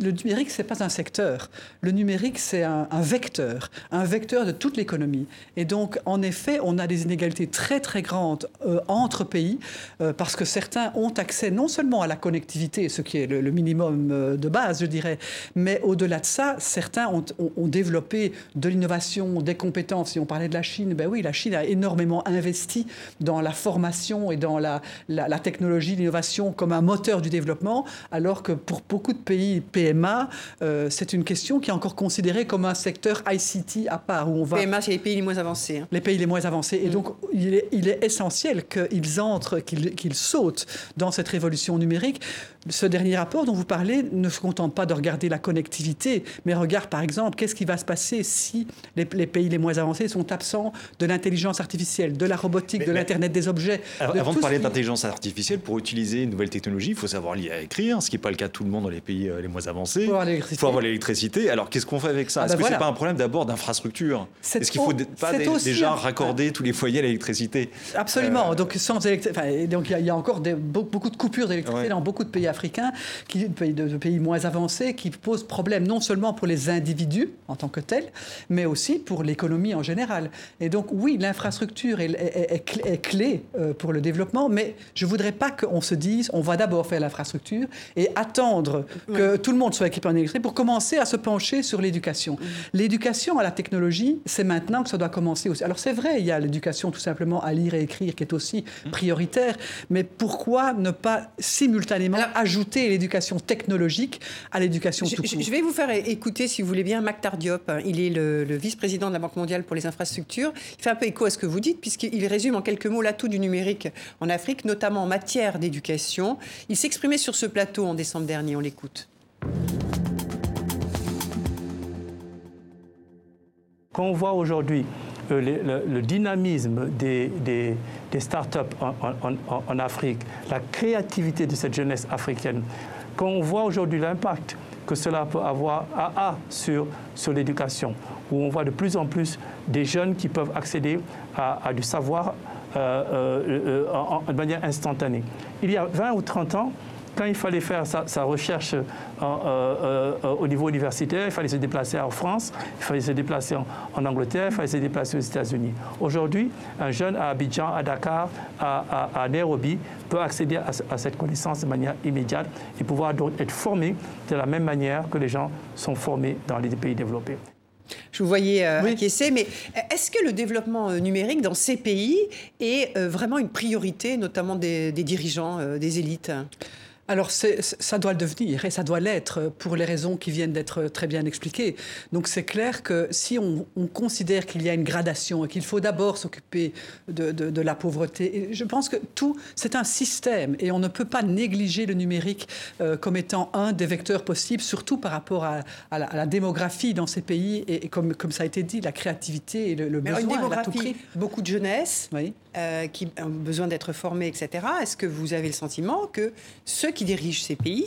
[SPEAKER 4] le numérique, ce n'est pas un secteur. Le numérique, c'est un, vecteur, un vecteur de toute l'économie. Et donc, en effet, on a des inégalités très, très grandes euh, entre pays, euh, parce que certains ont accès non seulement à la connectivité, ce qui est le, minimum euh, de base, je dirais, mais au-delà de ça, certains ont, développé de l'innovation, des compétences. Si on parlait de la Chine, ben oui, la Chine a énormément investi dans la formation et dans la, la technologie, l'innovation comme un moteur du développement, alors que pour beaucoup de pays, PMA, euh, c'est une question qui est encore considérée comme un secteur ICT à part. Où on va...
[SPEAKER 1] PMA, c'est les pays les moins avancés. Hein.
[SPEAKER 4] Les pays les moins avancés. Et mm. donc, il est, il est essentiel qu'ils entrent, qu'ils sautent dans cette révolution numérique. Ce dernier rapport dont vous parlez ne se contente pas de regarder la connectivité, mais regarde par exemple qu'est-ce qui va se passer si les, pays les moins avancés sont absents de l'intelligence artificielle, de la robotique, de l'Internet des objets.
[SPEAKER 5] avant de parler d'intelligence artificielle, pour utiliser une nouvelle technologie, il faut savoir lire et écrire, ce qui n'est pas le cas de tout le monde dans les pays euh, les moins avancés. Il faut avoir l'électricité. Alors qu'est-ce qu'on fait avec ça ah Est-ce bah que ce n'est pas un problème d'abord d'infrastructure Est-ce qu'il faut pas déjà raccorder tous les foyers à l'électricité?
[SPEAKER 4] Absolument. Euh, donc sans donc il y, a encore beaucoup de coupures d'électricité dans beaucoup de pays africains, qui, pays, de, pays moins avancés, qui posent problème non seulement pour les individus en tant que tels, mais aussi pour l'économie en général. Et donc oui, l'infrastructure est, clé euh, pour le développement, mais je voudrais pas qu'on se dise on va d'abord faire l'infrastructure et attendre que tout le monde soit équipé en électricité pour commencer à se pencher sur l'éducation. Mm. L'éducation à la technologie, c'est maintenant que ça doit commencer aussi. Alors c'est vrai, il y a l'éducation tout simplement à lire et écrire qui est aussi mm. prioritaire, mais pourquoi ne pas simultanément ajouter l'éducation technologique à l'éducation tout court?
[SPEAKER 1] Je vais vous faire écouter, si vous voulez bien, Mac Tardiop. Il est le, le vice-président de la Banque mondiale pour les infrastructures. Il fait un peu écho à ce que vous dites, puisqu'il résume en quelques mots l'atout du numérique en Afrique, notamment en matière d'éducation. Il s'exprimait sur ce plateau en décembre dernier. On l'écoute.
[SPEAKER 8] Quand on voit aujourd'hui euh, le, dynamisme des, des, des start-up en, Afrique, la créativité de cette jeunesse africaine, quand on voit aujourd'hui l'impact que cela peut avoir à, sur, sur l'éducation, où on voit de plus en plus des jeunes qui peuvent accéder à, du savoir euh, euh, de manière instantanée. Il y a 20 ou 30 ans, quand il fallait faire sa, recherche euh, euh, euh, au niveau universitaire, il fallait se déplacer en France, il fallait se déplacer en, Angleterre, il fallait se déplacer aux États-Unis. Aujourd'hui, un jeune à Abidjan, à Dakar, à, Nairobi peut accéder à, cette connaissance de manière immédiate et pouvoir être formé de la même manière que les gens sont formés dans les pays développés.
[SPEAKER 1] Je vous voyais euh, acquiescer, mais est-ce que le développement numérique dans ces pays est vraiment une priorité, notamment des, des dirigeants, des élites?
[SPEAKER 4] Alors ça doit le devenir et ça doit l'être pour les raisons qui viennent d'être très bien expliquées. Donc c'est clair que si on, considère qu'il y a une gradation et qu'il faut d'abord s'occuper de, la pauvreté, je pense que tout, c'est un système et on ne peut pas négliger le numérique euh, comme étant un des vecteurs possibles, surtout par rapport à, la, démographie dans ces pays et, comme, comme ça a été dit, la créativité et le, le besoin. Une
[SPEAKER 1] démographie, beaucoup de jeunesse euh, qui ont besoin d'être formés, etc. Est-ce que vous avez le sentiment que ceux qui qui dirigent ces pays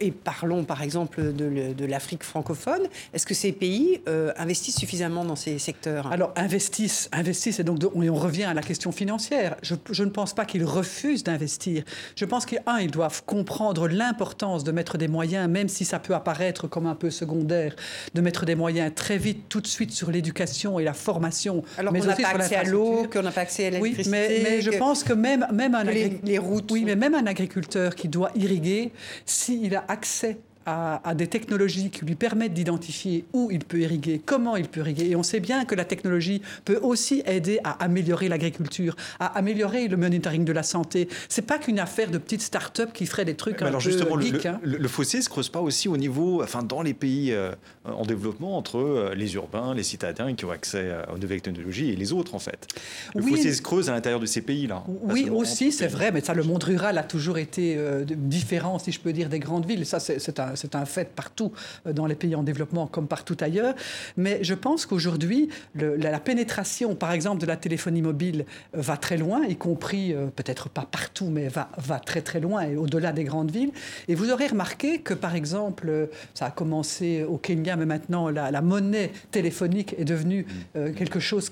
[SPEAKER 1] et parlons par exemple de, l'Afrique francophone. Est-ce que ces pays euh, investissent suffisamment dans ces secteurs?
[SPEAKER 4] Alors investissent, investissent, et donc on, revient à la question financière. Je, ne pense pas qu'ils refusent d'investir. Je pense qu'un, ils doivent comprendre l'importance de mettre des moyens, même si ça peut apparaître comme un peu secondaire, de mettre des moyens très vite, tout de suite sur l'éducation et la formation.
[SPEAKER 1] Alors qu'on n'a pas accès à l'eau, qu'on n'a pas accès à l'électricité.
[SPEAKER 4] Oui, mais, je pense que même, même un
[SPEAKER 1] les, routes.
[SPEAKER 4] Oui, mais même un agriculteur qui doit irriguer, si il a accès à, des technologies qui lui permettent d'identifier où il peut irriguer, comment il peut irriguer. Et on sait bien que la technologie peut aussi aider à améliorer l'agriculture, à améliorer le monitoring de la santé. C'est pas qu'une affaire de petites start-up qui feraient des trucs un alors peu justement,
[SPEAKER 5] geek,
[SPEAKER 4] le, hein.
[SPEAKER 5] le, fossé se creuse pas aussi au niveau, enfin dans les pays euh, en développement entre euh, les urbains, les citadins qui ont accès euh, aux nouvelles technologies et les autres en fait. Le fossé se creuse à l'intérieur de ces pays-là.
[SPEAKER 4] Oui aussi, c'est vrai, mais ça, le monde rural a toujours été différent, si je peux dire, des grandes villes. Ça, c'est un, c'est un fait partout euh, dans les pays en développement comme partout ailleurs. Mais je pense qu'aujourd'hui, la, pénétration, par exemple, de la téléphonie mobile euh, va très loin, y compris, euh, peut-être pas partout, mais va, va très très loin et au-delà des grandes villes. Et vous aurez remarqué que, par exemple, ça a commencé au Kenya, mais maintenant, la, monnaie téléphonique est devenue quelque chose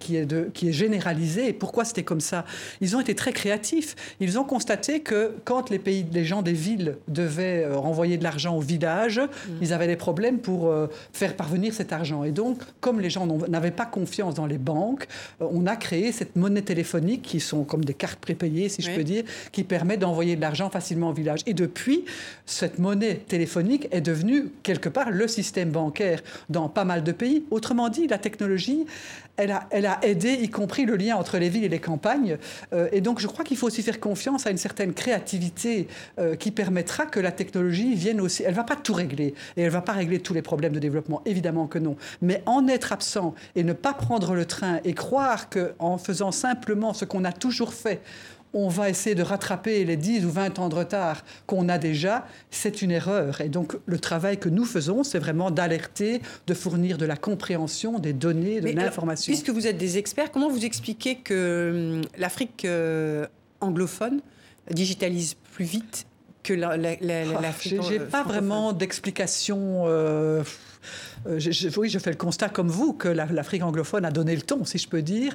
[SPEAKER 4] qui, est de, qui est généralisé. Et pourquoi c'était comme ça? Ils ont été très créatifs. Ils ont constaté que quand les, pays, les gens des villes devaient renvoyer de l'argent, l'argent au village, mm. ils avaient des problèmes pour euh, faire parvenir cet argent. Et donc, comme les gens n'avaient pas confiance dans les banques, euh, on a créé cette monnaie téléphonique qui sont comme des cartes prépayées, si je peux dire, qui permet d'envoyer de l'argent facilement au village. Et depuis, cette monnaie téléphonique est devenue quelque part le système bancaire dans pas mal de pays. Autrement dit, la technologie, elle a, elle a aidé, y compris le lien entre les villes et les campagnes. Euh, et donc, je crois qu'il faut aussi faire confiance à une certaine créativité qui permettra que la technologie vienne aussi. Elle ne va pas tout régler et elle ne va pas régler tous les problèmes de développement, évidemment que non. Mais en être absent et ne pas prendre le train et croire qu'en faisant simplement ce qu'on a toujours fait, on va essayer de rattraper les 10 ou 20 ans de retard qu'on a déjà, c'est une erreur. Et donc le travail que nous faisons, c'est vraiment d'alerter, de fournir de la compréhension, des données, de l'information.
[SPEAKER 1] Puisque vous êtes des experts, comment vous expliquez que hum, l'Afrique euh, anglophone digitalise plus vite que l'Afrique
[SPEAKER 4] la, J'ai pas vraiment d'explication. Euh, euh, oui, je fais le constat comme vous que l'Afrique anglophone a donné le ton, si je peux dire.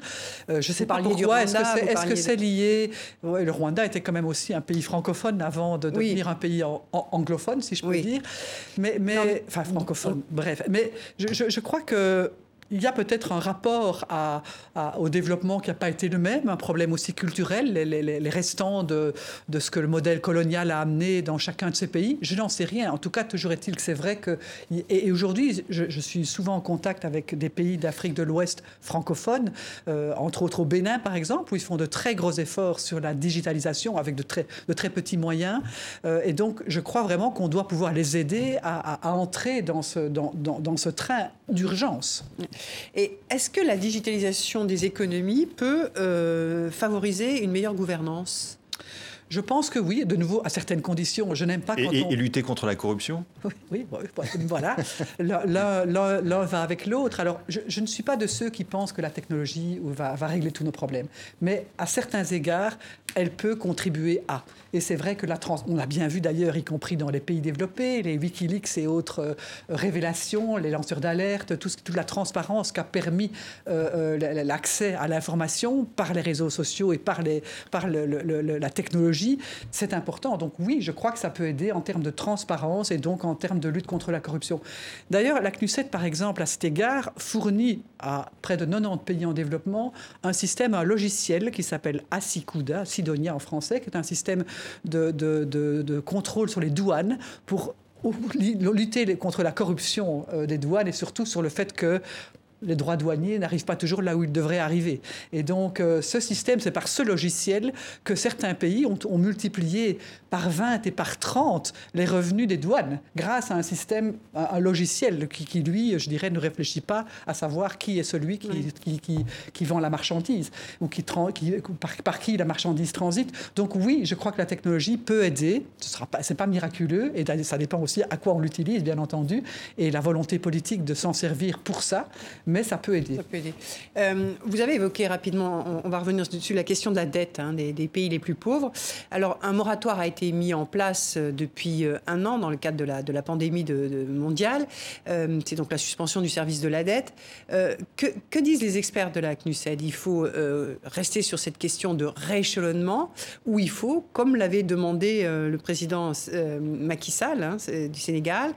[SPEAKER 4] Euh, je ne sais pas pourquoi. Est-ce que c'est lié Le Rwanda était quand même aussi un pays francophone avant de devenir un pays anglophone, si je peux dire. Mais, mais enfin francophone. Bref, mais je, je crois que il y a peut-être un rapport au développement qui n'a pas été le même, un problème aussi culturel, les, restants de, ce que le modèle colonial a amené dans chacun de ces pays. Je n'en sais rien. En tout cas, toujours est-il que c'est vrai que... Et, aujourd'hui, je, suis souvent en contact avec des pays d'Afrique de l'Ouest francophones, euh, entre autres au Bénin, par exemple, où ils font de très gros efforts sur la digitalisation avec de très, petits moyens. Euh, et donc, je crois vraiment qu'on doit pouvoir les aider à, entrer dans ce train d'urgence.
[SPEAKER 1] Et est-ce que la digitalisation des économies peut euh, favoriser une meilleure gouvernance?
[SPEAKER 4] Je pense que oui, de nouveau, à certaines conditions. Je n'aime pas
[SPEAKER 5] quand et, on... et, lutter contre la corruption?
[SPEAKER 4] Oui, voilà. L'un va avec l'autre. Alors, je, ne suis pas de ceux qui pensent que la technologie va, va régler tous nos problèmes. Mais à certains égards, elle peut contribuer à. Et c'est vrai que la trans... on l'a bien vu d'ailleurs, y compris dans les pays développés, les Wikileaks et autres euh, révélations, les lanceurs d'alerte, tout toute la transparence qu'a permis euh, euh, l'accès à l'information par les réseaux sociaux et par, les, par la technologie, c'est important. Donc oui, je crois que ça peut aider en termes de transparence et donc en termes de lutte contre la corruption. D'ailleurs, la CNUSET, par exemple, à cet égard, fournit à près de 90 pays en développement un système, un logiciel qui s'appelle Asikuda, Sidonia en français, qui est un système de, de, contrôle sur les douanes pour lutter contre la corruption euh, des douanes et surtout sur le fait que les droits douaniers n'arrivent pas toujours là où ils devraient arriver. Et donc, euh, ce système, c'est par ce logiciel que certains pays ont, multiplié par 20 et par 30 les revenus des douanes grâce à un système, un, logiciel qui, lui, je dirais, ne réfléchit pas à savoir qui est celui qui, qui, vend la marchandise ou qui, par, par, qui la marchandise transite. Donc, oui, je crois que la technologie peut aider. Ce n'est pas, pas miraculeux et ça dépend aussi à quoi on l'utilise, bien entendu, et la volonté politique de s'en servir pour ça mais ça peut aider.
[SPEAKER 1] Euh, vous avez évoqué rapidement, on, va revenir dessus, la question de la dette hein, des, pays les plus pauvres. Alors, un moratoire a été mis en place euh, depuis euh, un an dans le cadre de la, pandémie mondiale. C'est donc la suspension du service de la dette. que, que, disent les experts de la CNUSED Il faut rester sur cette question de rééchelonnement ou il faut, comme l'avait demandé le président Macky Sall hein, du Sénégal,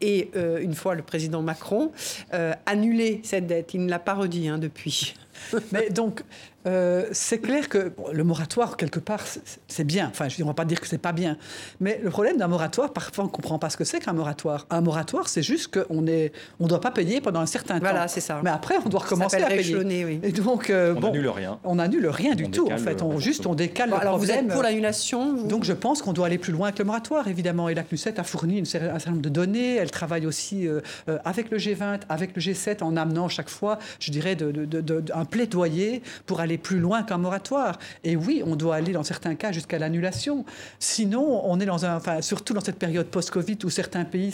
[SPEAKER 1] et euh, une fois le président Macron, euh, annuler cette dette. Il ne l'a pas redit hein, depuis.
[SPEAKER 4] Mais donc, euh, c'est clair que le moratoire, quelque part, c'est bien. Enfin, je ne va pas dire que c'est pas bien. Mais le problème d'un moratoire, parfois, on ne comprend pas ce que c'est qu'un moratoire. Un moratoire, c'est juste qu'on ne on doit pas payer pendant un certain temps.
[SPEAKER 1] Voilà, c'est ça.
[SPEAKER 4] Mais après, on doit recommencer à payer.
[SPEAKER 1] Oui.
[SPEAKER 4] Et donc,
[SPEAKER 5] euh, on n'annule rien.
[SPEAKER 4] On n'annule rien du tout, en fait. On, juste, on décale le alors,
[SPEAKER 1] vous êtes pour l'annulation
[SPEAKER 4] Donc, je pense qu'on doit aller plus loin que le moratoire, évidemment. Et la CNUSET a fourni un certain nombre de données. Elle travaille aussi euh, avec le G20, avec le G7, en amenant chaque fois, je dirais, de, de, un plaidoyer pour aller plus loin qu'un moratoire et oui, on doit aller dans certains cas jusqu'à l'annulation. Sinon, on est dans un, enfin, surtout dans cette période post-Covid où certains pays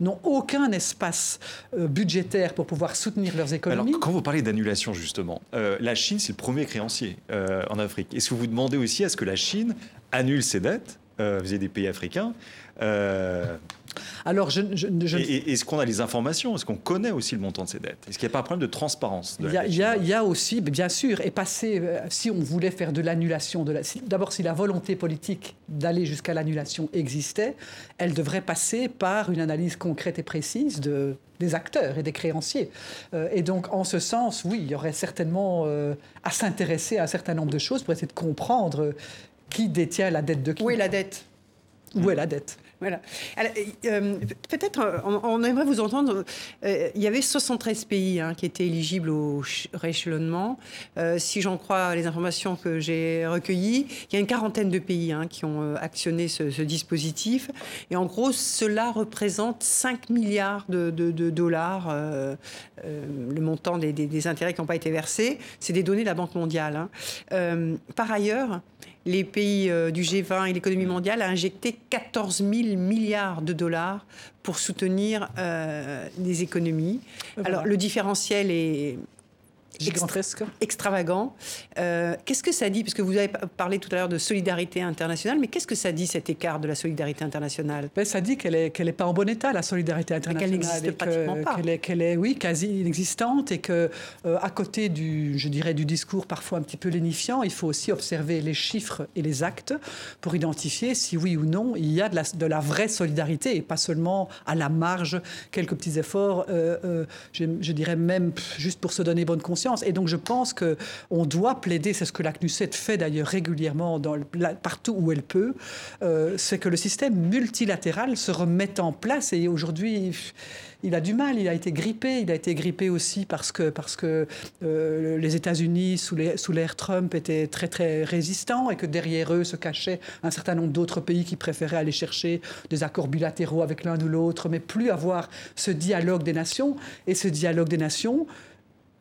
[SPEAKER 4] n'ont aucun espace euh, budgétaire pour pouvoir soutenir leurs économies.
[SPEAKER 5] Alors, quand vous parlez d'annulation, justement, euh, la Chine, c'est le premier créancier euh, en Afrique. Est-ce que vous demandez aussi à ce que la Chine annule ses dettes euh, des pays africains. Euh,
[SPEAKER 4] Alors, je, je-
[SPEAKER 5] Est-ce qu'on a les informations? Est-ce qu'on connaît aussi le montant de ces dettes? Est-ce qu'il n'y a pas un problème de transparence de
[SPEAKER 4] Il y, a, y y aussi, bien sûr, et passer, euh, si on voulait faire de l'annulation, de la, si- d'abord si la volonté politique d'aller jusqu'à l'annulation existait, elle devrait passer par une analyse concrète et précise de, des acteurs et des créanciers. Euh, et donc, en ce sens, oui, il y aurait certainement euh, à s'intéresser à un certain nombre de choses pour essayer de comprendre qui détient la dette de qui.
[SPEAKER 1] Où est la dette
[SPEAKER 4] Où est la dette
[SPEAKER 1] Voilà. Euh, Peut-être, euh, on, on aimerait vous entendre. euh, il y avait 73 pays hein, qui étaient éligibles au ch- rééchelonnement. Euh, si j'en crois les informations que j'ai recueillies, il y a une quarantaine de pays hein, qui ont actionné ce, ce dispositif. Et en gros, cela représente 5 milliards de, de- de dollars, le montant des, des- des intérêts qui n'ont pas été versés. C'est des données de la Banque mondiale. hein. Par ailleurs, les pays euh, du G20 et l'économie mondiale a injecté 14 000 milliards de dollars pour soutenir euh, les économies. Alors le différentiel est
[SPEAKER 4] Gigantesque.
[SPEAKER 1] extravagant. Euh, qu'est-ce que ça dit Parce que vous avez parlé tout à l'heure de solidarité internationale, mais qu'est-ce que ça dit cet écart de la solidarité internationale?
[SPEAKER 4] Ben, ça dit qu'elle n'est qu'elle est pas en bon état, la solidarité internationale.
[SPEAKER 1] n'existe
[SPEAKER 4] et que-
[SPEAKER 1] pratiquement pas.
[SPEAKER 4] Qu'elle est, qu'elle est, oui, quasi inexistante et que, euh, à côté du, je dirais, du discours parfois un petit peu lénifiant, il faut aussi observer les chiffres et les actes pour identifier si oui ou non il y a de la, de la vraie solidarité et pas seulement à la marge quelques petits efforts, euh, je, je dirais même juste pour se donner bonne conscience. Et donc je pense que on doit plaider, c'est ce que la CNUSET fait d'ailleurs régulièrement partout où elle peut, euh, c'est que le système multilatéral se remette en place. Et aujourd'hui, il a du mal, il a été grippé. Il a été grippé aussi parce que, parce que euh, les États-Unis, sous l'ère Trump, étaient très très résistants et que derrière eux se cachait un certain nombre d'autres pays qui préféraient aller chercher des accords bilatéraux avec l'un ou l'autre, mais plus avoir ce dialogue des nations. Et ce dialogue des nations,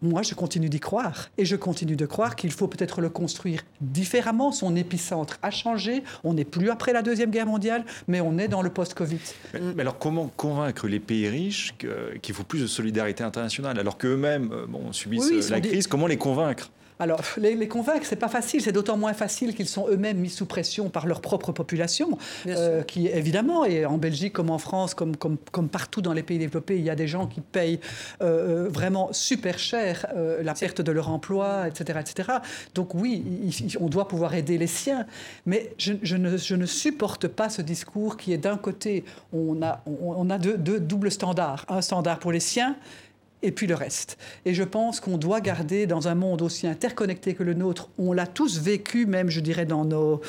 [SPEAKER 4] moi, je continue d'y croire. Et je continue de croire qu'il faut peut-être le construire différemment. Son épicentre a changé. On n'est plus après la Deuxième Guerre mondiale, mais on est dans le post-Covid.
[SPEAKER 5] Mais, mais alors, comment convaincre les pays riches qu'il faut plus de solidarité internationale alors qu'eux-mêmes euh, bon, subissent
[SPEAKER 4] Oui,
[SPEAKER 5] euh, la
[SPEAKER 4] des-
[SPEAKER 5] crise? Comment les convaincre?
[SPEAKER 4] Alors, les, les convaincre, c'est pas facile. C'est d'autant moins facile qu'ils sont eux-mêmes mis sous pression par leur propre population, euh, qui évidemment, et en Belgique comme en France, comme, comme, comme partout dans les pays développés, il y a des gens qui payent euh, euh, vraiment super cher euh, la perte de leur emploi, etc., etc. Donc oui, il- on doit pouvoir aider les siens, mais je, je ne, je ne supporte pas ce discours qui est d'un côté, on a, on, on a deux, deux doubles standards, un standard pour les siens et puis le reste. Et je pense qu'on doit garder dans un monde aussi interconnecté que le nôtre, on l'a tous vécu, même je dirais dans, nos,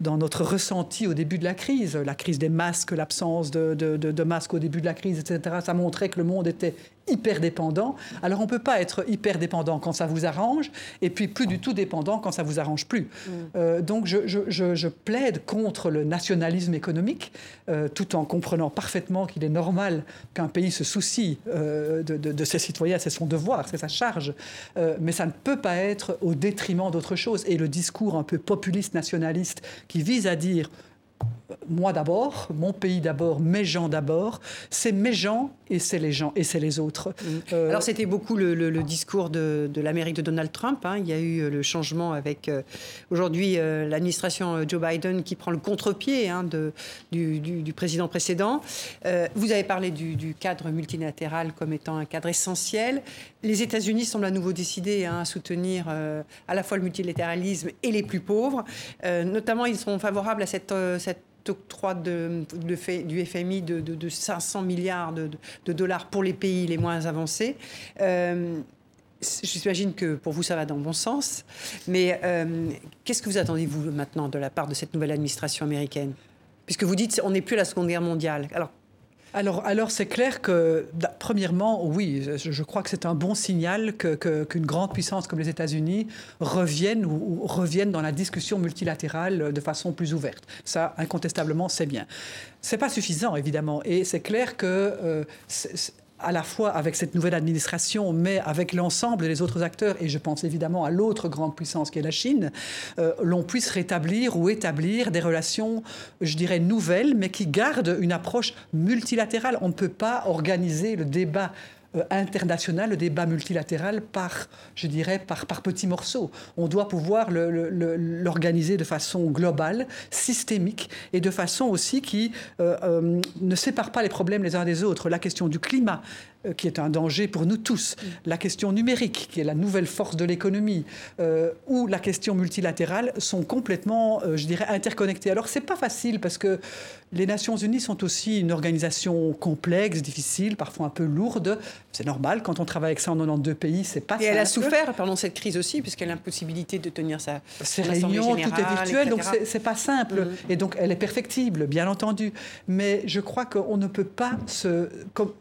[SPEAKER 4] dans notre ressenti au début de la crise, la crise des masques, l'absence de, de, de- de masques au début de la crise, etc. Ça montrait que le monde était hyper dépendant. Alors on ne peut pas être hyper dépendant quand ça vous arrange, et puis plus du tout dépendant quand ça vous arrange plus. Euh, donc je, je- je- je plaide contre le nationalisme économique, euh, tout en comprenant parfaitement qu'il est normal qu'un pays se soucie euh, de, de- de ses citoyens, c'est son devoir, c'est sa charge. Mais ça ne peut pas être au détriment d'autre chose. Et le discours un peu populiste nationaliste qui vise à dire moi d'abord, mon pays d'abord, mes gens d'abord. C'est mes gens et c'est les gens et c'est les autres. Euh,
[SPEAKER 1] Alors c'était beaucoup le, le- le discours de, de l'Amérique de Donald Trump. hein. Il y a eu euh, le changement avec euh, aujourd'hui euh, l'administration Joe Biden qui prend le contre-pied hein, de- du, du- du président précédent. Vous avez parlé du, du cadre multilatéral comme étant un cadre essentiel. Les États-Unis semblent à nouveau décidés hein, à soutenir à la fois le multilatéralisme et les plus pauvres. Notamment, ils sont favorables à cette, cet octroi du FMI de, de- de 500 milliards de dollars pour les pays les moins avancés. Euh, J'imagine que pour vous, ça va dans le bon sens. Mais euh, qu'est-ce que vous attendez, vous, maintenant, de la part de cette nouvelle administration américaine? Puisque vous dites on n'est plus à la Seconde Guerre mondiale. Alors,
[SPEAKER 4] Alors, alors c'est clair que, premièrement, oui, je, crois que c'est un bon signal que- que- qu'une grande puissance comme les États-Unis revienne ou, revienne dans la discussion multilatérale de façon plus ouverte. Ça, incontestablement, c'est bien. C'est pas suffisant, évidemment, et c'est clair que euh, à la fois avec cette nouvelle administration, mais avec l'ensemble des autres acteurs, et je pense évidemment à l'autre grande puissance qui est la Chine, euh, l'on puisse rétablir ou établir des relations, je dirais, nouvelles, mais qui gardent une approche multilatérale. On ne peut pas organiser le débat international, le débat multilatéral par, je dirais, par, par petits morceaux. On doit pouvoir l'organiser de façon globale, systémique et de façon aussi qui euh, euh, ne sépare pas les problèmes les uns des autres. La question du climat, euh, qui est un danger pour nous tous, mm. la question numérique, qui est la nouvelle force de l'économie, euh, ou la question multilatérale sont complètement, euh, je dirais, interconnectées. Alors, c'est pas facile parce que les Nations Unies sont aussi une organisation complexe, difficile, parfois un peu lourde. C'est normal, quand on travaille avec 192 pays, c'est pas
[SPEAKER 1] Et elle a souffert pendant cette crise aussi, puisqu'elle a l'impossibilité de tenir sa.
[SPEAKER 4] Ces réunions, tout est virtuel, donc c'est pas simple. Mm. Et donc, elle est perfectible, bien entendu. Mais je crois qu'on ne peut pas se.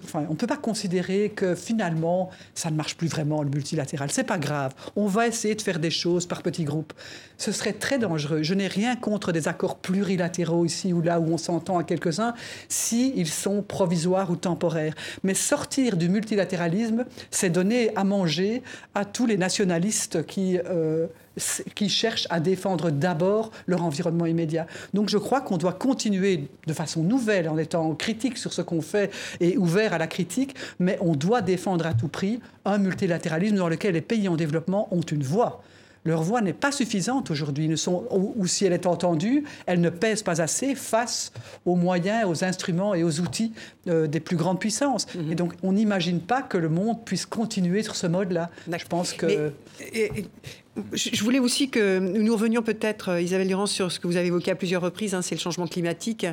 [SPEAKER 4] Enfin, on peut pas considérer que finalement, ça ne marche plus vraiment le multilatéral. C'est pas grave. On va essayer de faire des choses par petits groupes. Ce serait très dangereux. Je n'ai rien contre des accords plurilatéraux ici ou là où on s'entend à quelques-uns, s'ils sont provisoires ou temporaires. Mais sortir du multilatéralisme, c'est donner à manger à tous les nationalistes qui euh, qui cherchent à défendre d'abord leur environnement immédiat. Donc je crois qu'on doit continuer de façon nouvelle en étant critique sur ce qu'on fait et ouvert à la critique, mais on doit défendre à tout prix un multilatéralisme dans lequel les pays en développement ont une voix leur voix n'est pas suffisante aujourd'hui, ou, si elle est entendue, elle ne pèse pas assez face aux moyens, aux instruments et aux outils euh, des plus grandes puissances. Mhm. Et donc, on n'imagine pas que le monde puisse continuer sur ce mode-là. Je pense que...
[SPEAKER 1] je voulais aussi que nous revenions peut-être, euh, Isabelle Durand, sur ce que vous avez évoqué à plusieurs reprises, hein, c'est le changement climatique.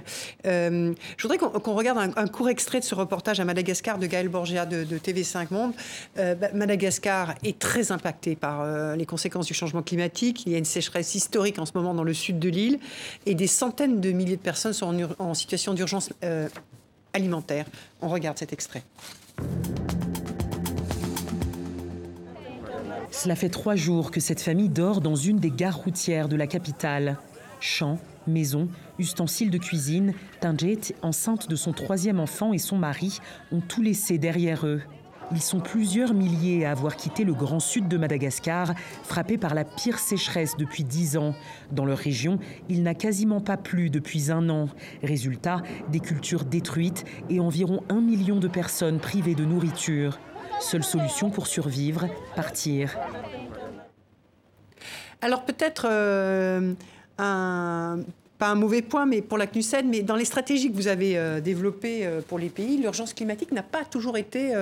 [SPEAKER 1] Euh, je voudrais qu'on regarde un, court extrait de ce reportage à Madagascar de Gaël Borgia de, TV5 Monde. Bah, Madagascar est très impacté par les conséquences du changement climatique. Il y a une sécheresse historique en ce moment dans le sud de l'île et des centaines de milliers de personnes sont en, situation d'urgence alimentaire. On regarde cet extrait.
[SPEAKER 9] Cela fait trois jours que cette famille dort dans une des gares routières de la capitale. Champs, maisons, ustensiles de cuisine, Tinjet, enceinte de son troisième enfant et son mari, ont tout laissé derrière eux. Ils sont plusieurs milliers à avoir quitté le grand sud de Madagascar, frappé par la pire sécheresse depuis dix ans. Dans leur région, il n'a quasiment pas plu depuis un an. Résultat, des cultures détruites et environ un million de personnes privées de nourriture. Seule solution pour survivre, partir.
[SPEAKER 1] Alors peut-être euh, pas un mauvais point mais pour la CNUSED, mais dans les stratégies que vous avez euh, développées euh, pour les pays, l'urgence climatique n'a pas toujours été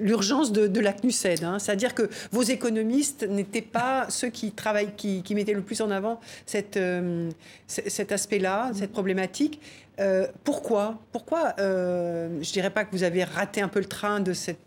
[SPEAKER 1] l'urgence de, la CNUSED. Hein. C'est-à-dire que vos économistes n'étaient pas ceux qui, travaillent, qui, mettaient le plus en avant cet aspect-là, cette problématique. Pourquoi? Pourquoi Je dirais pas que vous avez raté un peu le train de cette,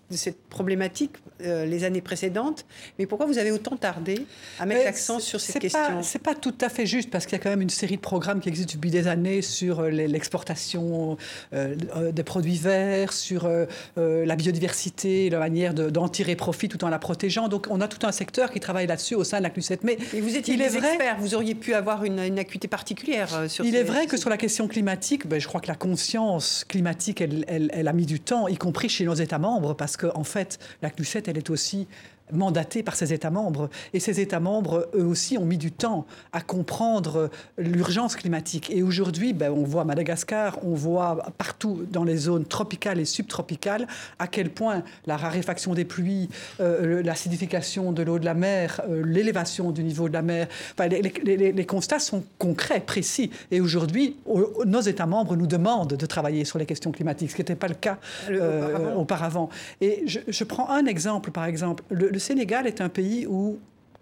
[SPEAKER 1] problématique euh, les années précédentes, mais pourquoi vous avez autant tardé à mettre l'accent sur cette question
[SPEAKER 4] C'est pas tout à fait juste parce qu'il y a quand même une série de programmes qui existent depuis des années sur l'exportation des produits verts, sur la biodiversité, la manière d'en tirer profit tout en la protégeant. Donc on a tout un secteur qui travaille là-dessus au sein de la CNUSET.
[SPEAKER 1] Mais vous étiez il est experts, vous auriez pu avoir une, une acuité particulière sur.
[SPEAKER 4] Il est vrai que sur la question climatique ben, je crois que la conscience climatique, elle, elle, a mis du temps, y compris chez nos États membres, parce qu'en en fait, la CNUSET, elle est aussi mandaté par ces États membres. Et ces États membres, eux aussi, ont mis du temps à comprendre l'urgence climatique. Et aujourd'hui, ben, on voit Madagascar, on voit partout dans les zones tropicales et subtropicales à quel point la raréfaction des pluies, euh, l'acidification de l'eau de la mer, euh, l'élévation du niveau de la mer, les, constats sont concrets, précis. Et aujourd'hui, nos États membres nous demandent de travailler sur les questions climatiques, ce qui n'était pas le cas euh, auparavant. Et je, prends un exemple, par exemple. le le Sénégal est un pays où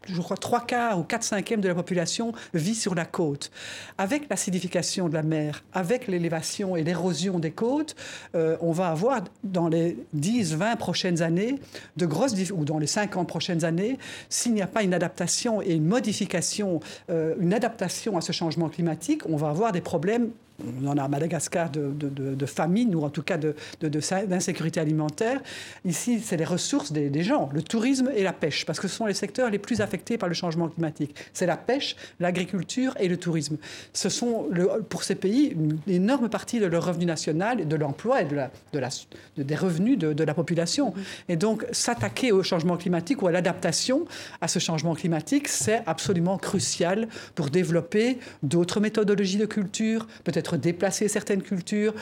[SPEAKER 4] je crois, trois quarts ou quatre cinquièmes de la population vit sur la côte. Avec l'acidification de la mer, avec l'élévation et l'érosion des côtes, euh, on va avoir dans les 10, 20 prochaines années, de grosses, ou dans les 50 prochaines années, s'il n'y a pas une adaptation et une modification, euh, une adaptation à ce changement climatique, on va avoir des problèmes on en a à Madagascar de, de, famine ou en tout cas d'insécurité alimentaire. Ici, c'est les ressources des, gens, le tourisme et la pêche, parce que ce sont les secteurs les plus affectés par le changement climatique. C'est la pêche, l'agriculture et le tourisme. Ce sont, pour ces pays, une énorme partie de leur revenu national, de l'emploi et de la, des revenus de, la population. Et donc, s'attaquer au changement climatique ou à l'adaptation à ce changement climatique, c'est absolument crucial pour développer d'autres méthodologies de culture, peut-être peut-être déplacer certaines cultures,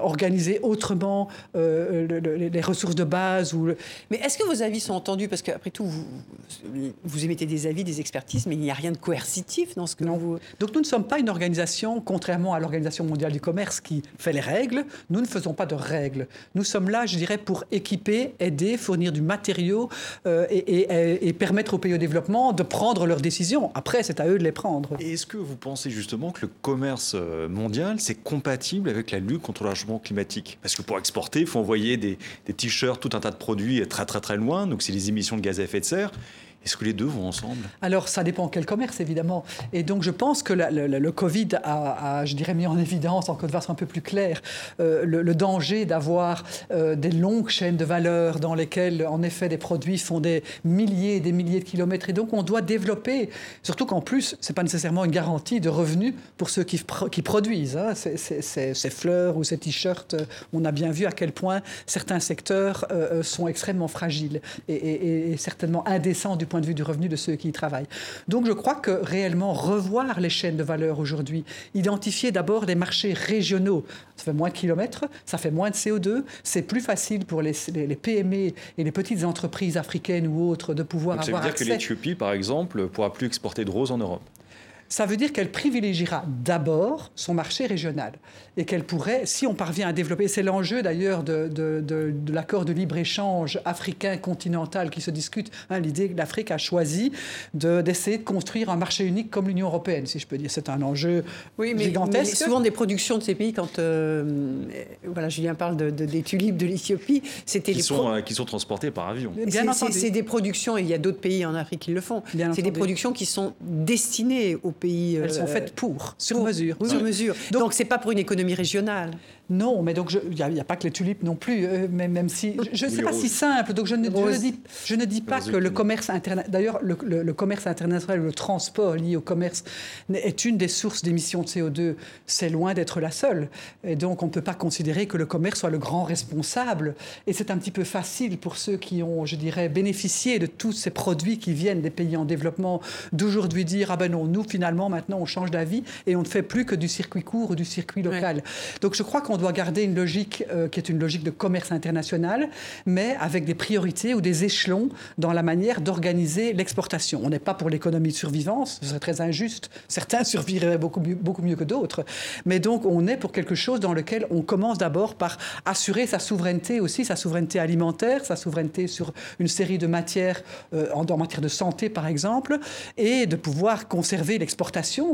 [SPEAKER 4] organiser autrement les ressources de base. Ou
[SPEAKER 1] Mais est-ce que vos avis sont entendus? Parce qu'après tout, vous, vous émettez des avis, des expertises, mais il n'y a rien de coercitif dans ce que
[SPEAKER 4] non.
[SPEAKER 1] vous...
[SPEAKER 4] Donc nous ne sommes pas une organisation, contrairement à l'Organisation mondiale du commerce qui fait les règles, nous ne faisons pas de règles. Nous sommes là, je dirais, pour équiper, aider, fournir du matériau euh, et, et, permettre aux pays au développement de prendre leurs décisions. Après, c'est à eux de les prendre.
[SPEAKER 5] Et est-ce que vous pensez justement que le commerce euh, mondial, c'est compatible avec la lutte contre le climatique Parce que pour exporter, il faut envoyer des, des t-shirts, tout un tas de produits très très très loin, donc c'est les émissions de gaz à effet de serre. Est-ce que les deux vont ensemble?
[SPEAKER 4] Alors, ça dépend quel commerce, évidemment. Et donc, je pense que le, Covid a, je dirais, mis en évidence, en de façon un peu plus claire, euh, le, danger d'avoir euh, des longues chaînes de valeur dans lesquelles, en effet, des produits font des milliers et des milliers de kilomètres. Et donc, on doit développer, surtout qu'en plus, ce n'est pas nécessairement une garantie de revenus pour ceux qui, produisent. Hein. Ces, fleurs ou ces t-shirts, euh, on a bien vu à quel point certains secteurs sont extrêmement fragiles et, et, et certainement indécents du point de vue du revenu de ceux qui y travaillent. Donc je crois que réellement revoir les chaînes de valeur aujourd'hui, identifier d'abord des marchés régionaux, ça fait moins de kilomètres, ça fait moins de CO2, c'est plus facile pour les, les, PME et les petites entreprises africaines ou autres de pouvoir
[SPEAKER 5] Donc
[SPEAKER 4] avoir
[SPEAKER 5] ça veut dire que l'Éthiopie, par exemple, pourra plus exporter de roses en Europe
[SPEAKER 4] ça veut dire qu'elle privilégiera d'abord son marché régional et qu'elle pourrait, si on parvient à développer, c'est l'enjeu d'ailleurs de, de, l'accord de libre-échange africain continental qui se discute, hein, l'idée que l'Afrique a choisi d'essayer de, construire un marché unique comme l'Union européenne, si je peux dire. C'est un enjeu
[SPEAKER 1] oui, mais,
[SPEAKER 4] gigantesque.
[SPEAKER 1] souvent des productions de ces pays, quand euh, voilà, Julien parle de, des tulipes de l'Éthiopie, c'était
[SPEAKER 5] qui, sont, euh, qui sont transportées par avion.
[SPEAKER 1] C'est des productions, et il y a d'autres pays en Afrique qui le font, c'est des productions qui sont destinées aux
[SPEAKER 4] elles sont euh, faites pour, sur mesure.
[SPEAKER 1] sur mesure. Donc, ce c'est pas pour une économie régionale.
[SPEAKER 4] Non, mais donc il n'y a, pas que les tulipes non plus, euh, même si je ne sais pas si simple. Donc je ne, dis, je ne dis pas que le commerce international. D'ailleurs, le, commerce international, le transport lié au commerce est une des sources d'émissions de CO2. C'est loin d'être la seule. Et donc on ne peut pas considérer que le commerce soit le grand responsable. Et c'est un petit peu facile pour ceux qui ont, je dirais, bénéficié de tous ces produits qui viennent des pays en développement d'aujourd'hui dire ah ben non, nous finalement maintenant on change d'avis et on ne fait plus que du circuit court ou du circuit local. Donc je crois qu'on doit garder une logique euh, qui est une logique de commerce international, mais avec des priorités ou des échelons dans la manière d'organiser l'exportation. On n'est pas pour l'économie de survivance, ce serait très injuste. Certains survivraient beaucoup mieux, beaucoup mieux que d'autres. Mais donc, on est pour quelque chose dans lequel on commence d'abord par assurer sa souveraineté aussi, sa souveraineté alimentaire, sa souveraineté sur une série de matières, euh, en, matière de santé par exemple, et de pouvoir conserver l'exportation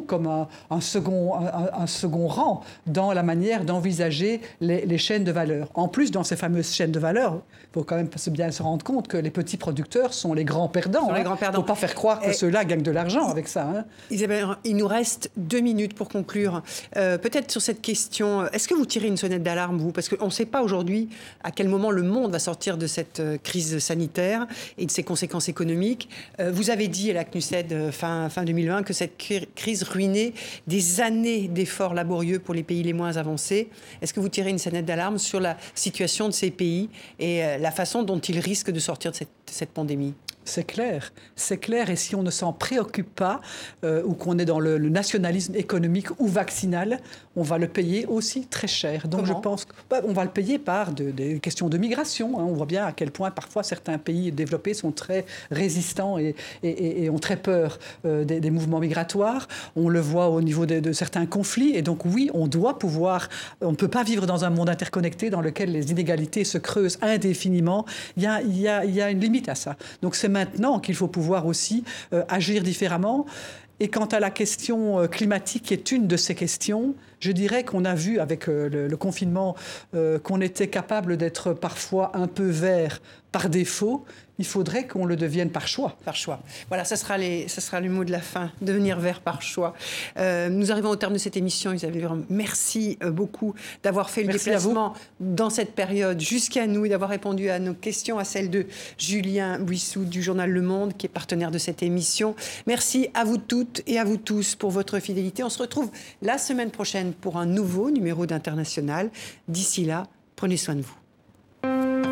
[SPEAKER 4] comme un, second, un second rang dans la manière d'envisager les, chaînes de valeur. En plus, dans ces fameuses chaînes de valeur, il faut quand même bien se rendre compte que les petits producteurs sont les grands perdants.
[SPEAKER 1] Il
[SPEAKER 4] ne
[SPEAKER 1] hein.
[SPEAKER 4] faut pas faire croire que ceux-là gagnent de l'argent avec ça. Hein.
[SPEAKER 1] Isabelle, il nous reste deux minutes pour conclure. Euh, peut-être sur cette question, est-ce que vous tirez une sonnette d'alarme, vous? Parce qu'on ne sait pas aujourd'hui à quel moment le monde va sortir de cette euh, crise sanitaire et de ses conséquences économiques. Euh, vous avez dit à la CNUSED fin, fin 2020 que cette crise ruinait des années d'efforts laborieux pour les pays les moins avancés. Est-ce que vous tirez une sonnette d'alarme sur la situation de ces pays et euh, la façon dont ils risquent de sortir de cette pandémie?
[SPEAKER 4] C'est clair, c'est clair. Et si on ne s'en préoccupe pas, euh, ou qu'on est dans le, nationalisme économique ou vaccinal, on va le payer aussi très cher. Donc je pense qu'on bah, va le payer par des questions de migration. Hein. On voit bien à quel point parfois certains pays développés sont très résistants et, ont très peur euh, des, mouvements migratoires. On le voit au niveau de, certains conflits. Et donc oui, on doit pouvoir, on ne peut pas vivre dans un monde interconnecté dans lequel les inégalités se creusent indéfiniment. Il y a, il y a, il y a une limite à ça. Donc c'est maintenant qu'il faut pouvoir aussi euh, agir différemment. Et quant à la question euh, climatique, qui est une de ces questions, je dirais qu'on a vu avec euh, le, confinement qu'on était capable d'être parfois un peu vert par défaut, il faudrait qu'on le devienne par choix.
[SPEAKER 1] Par choix. Voilà, ça sera, les, ça sera le mot de la fin, devenir vert par choix. Euh, nous arrivons au terme de cette émission, Isabelle Merci euh, beaucoup d'avoir fait le déplacement dans cette période jusqu'à nous et d'avoir répondu à nos questions, à celles de Julien Buissou du journal Le Monde, qui est partenaire de cette émission. Merci à vous toutes et à vous tous pour votre fidélité. On se retrouve la semaine prochaine pour un nouveau numéro d'International. D'ici là, prenez soin de vous.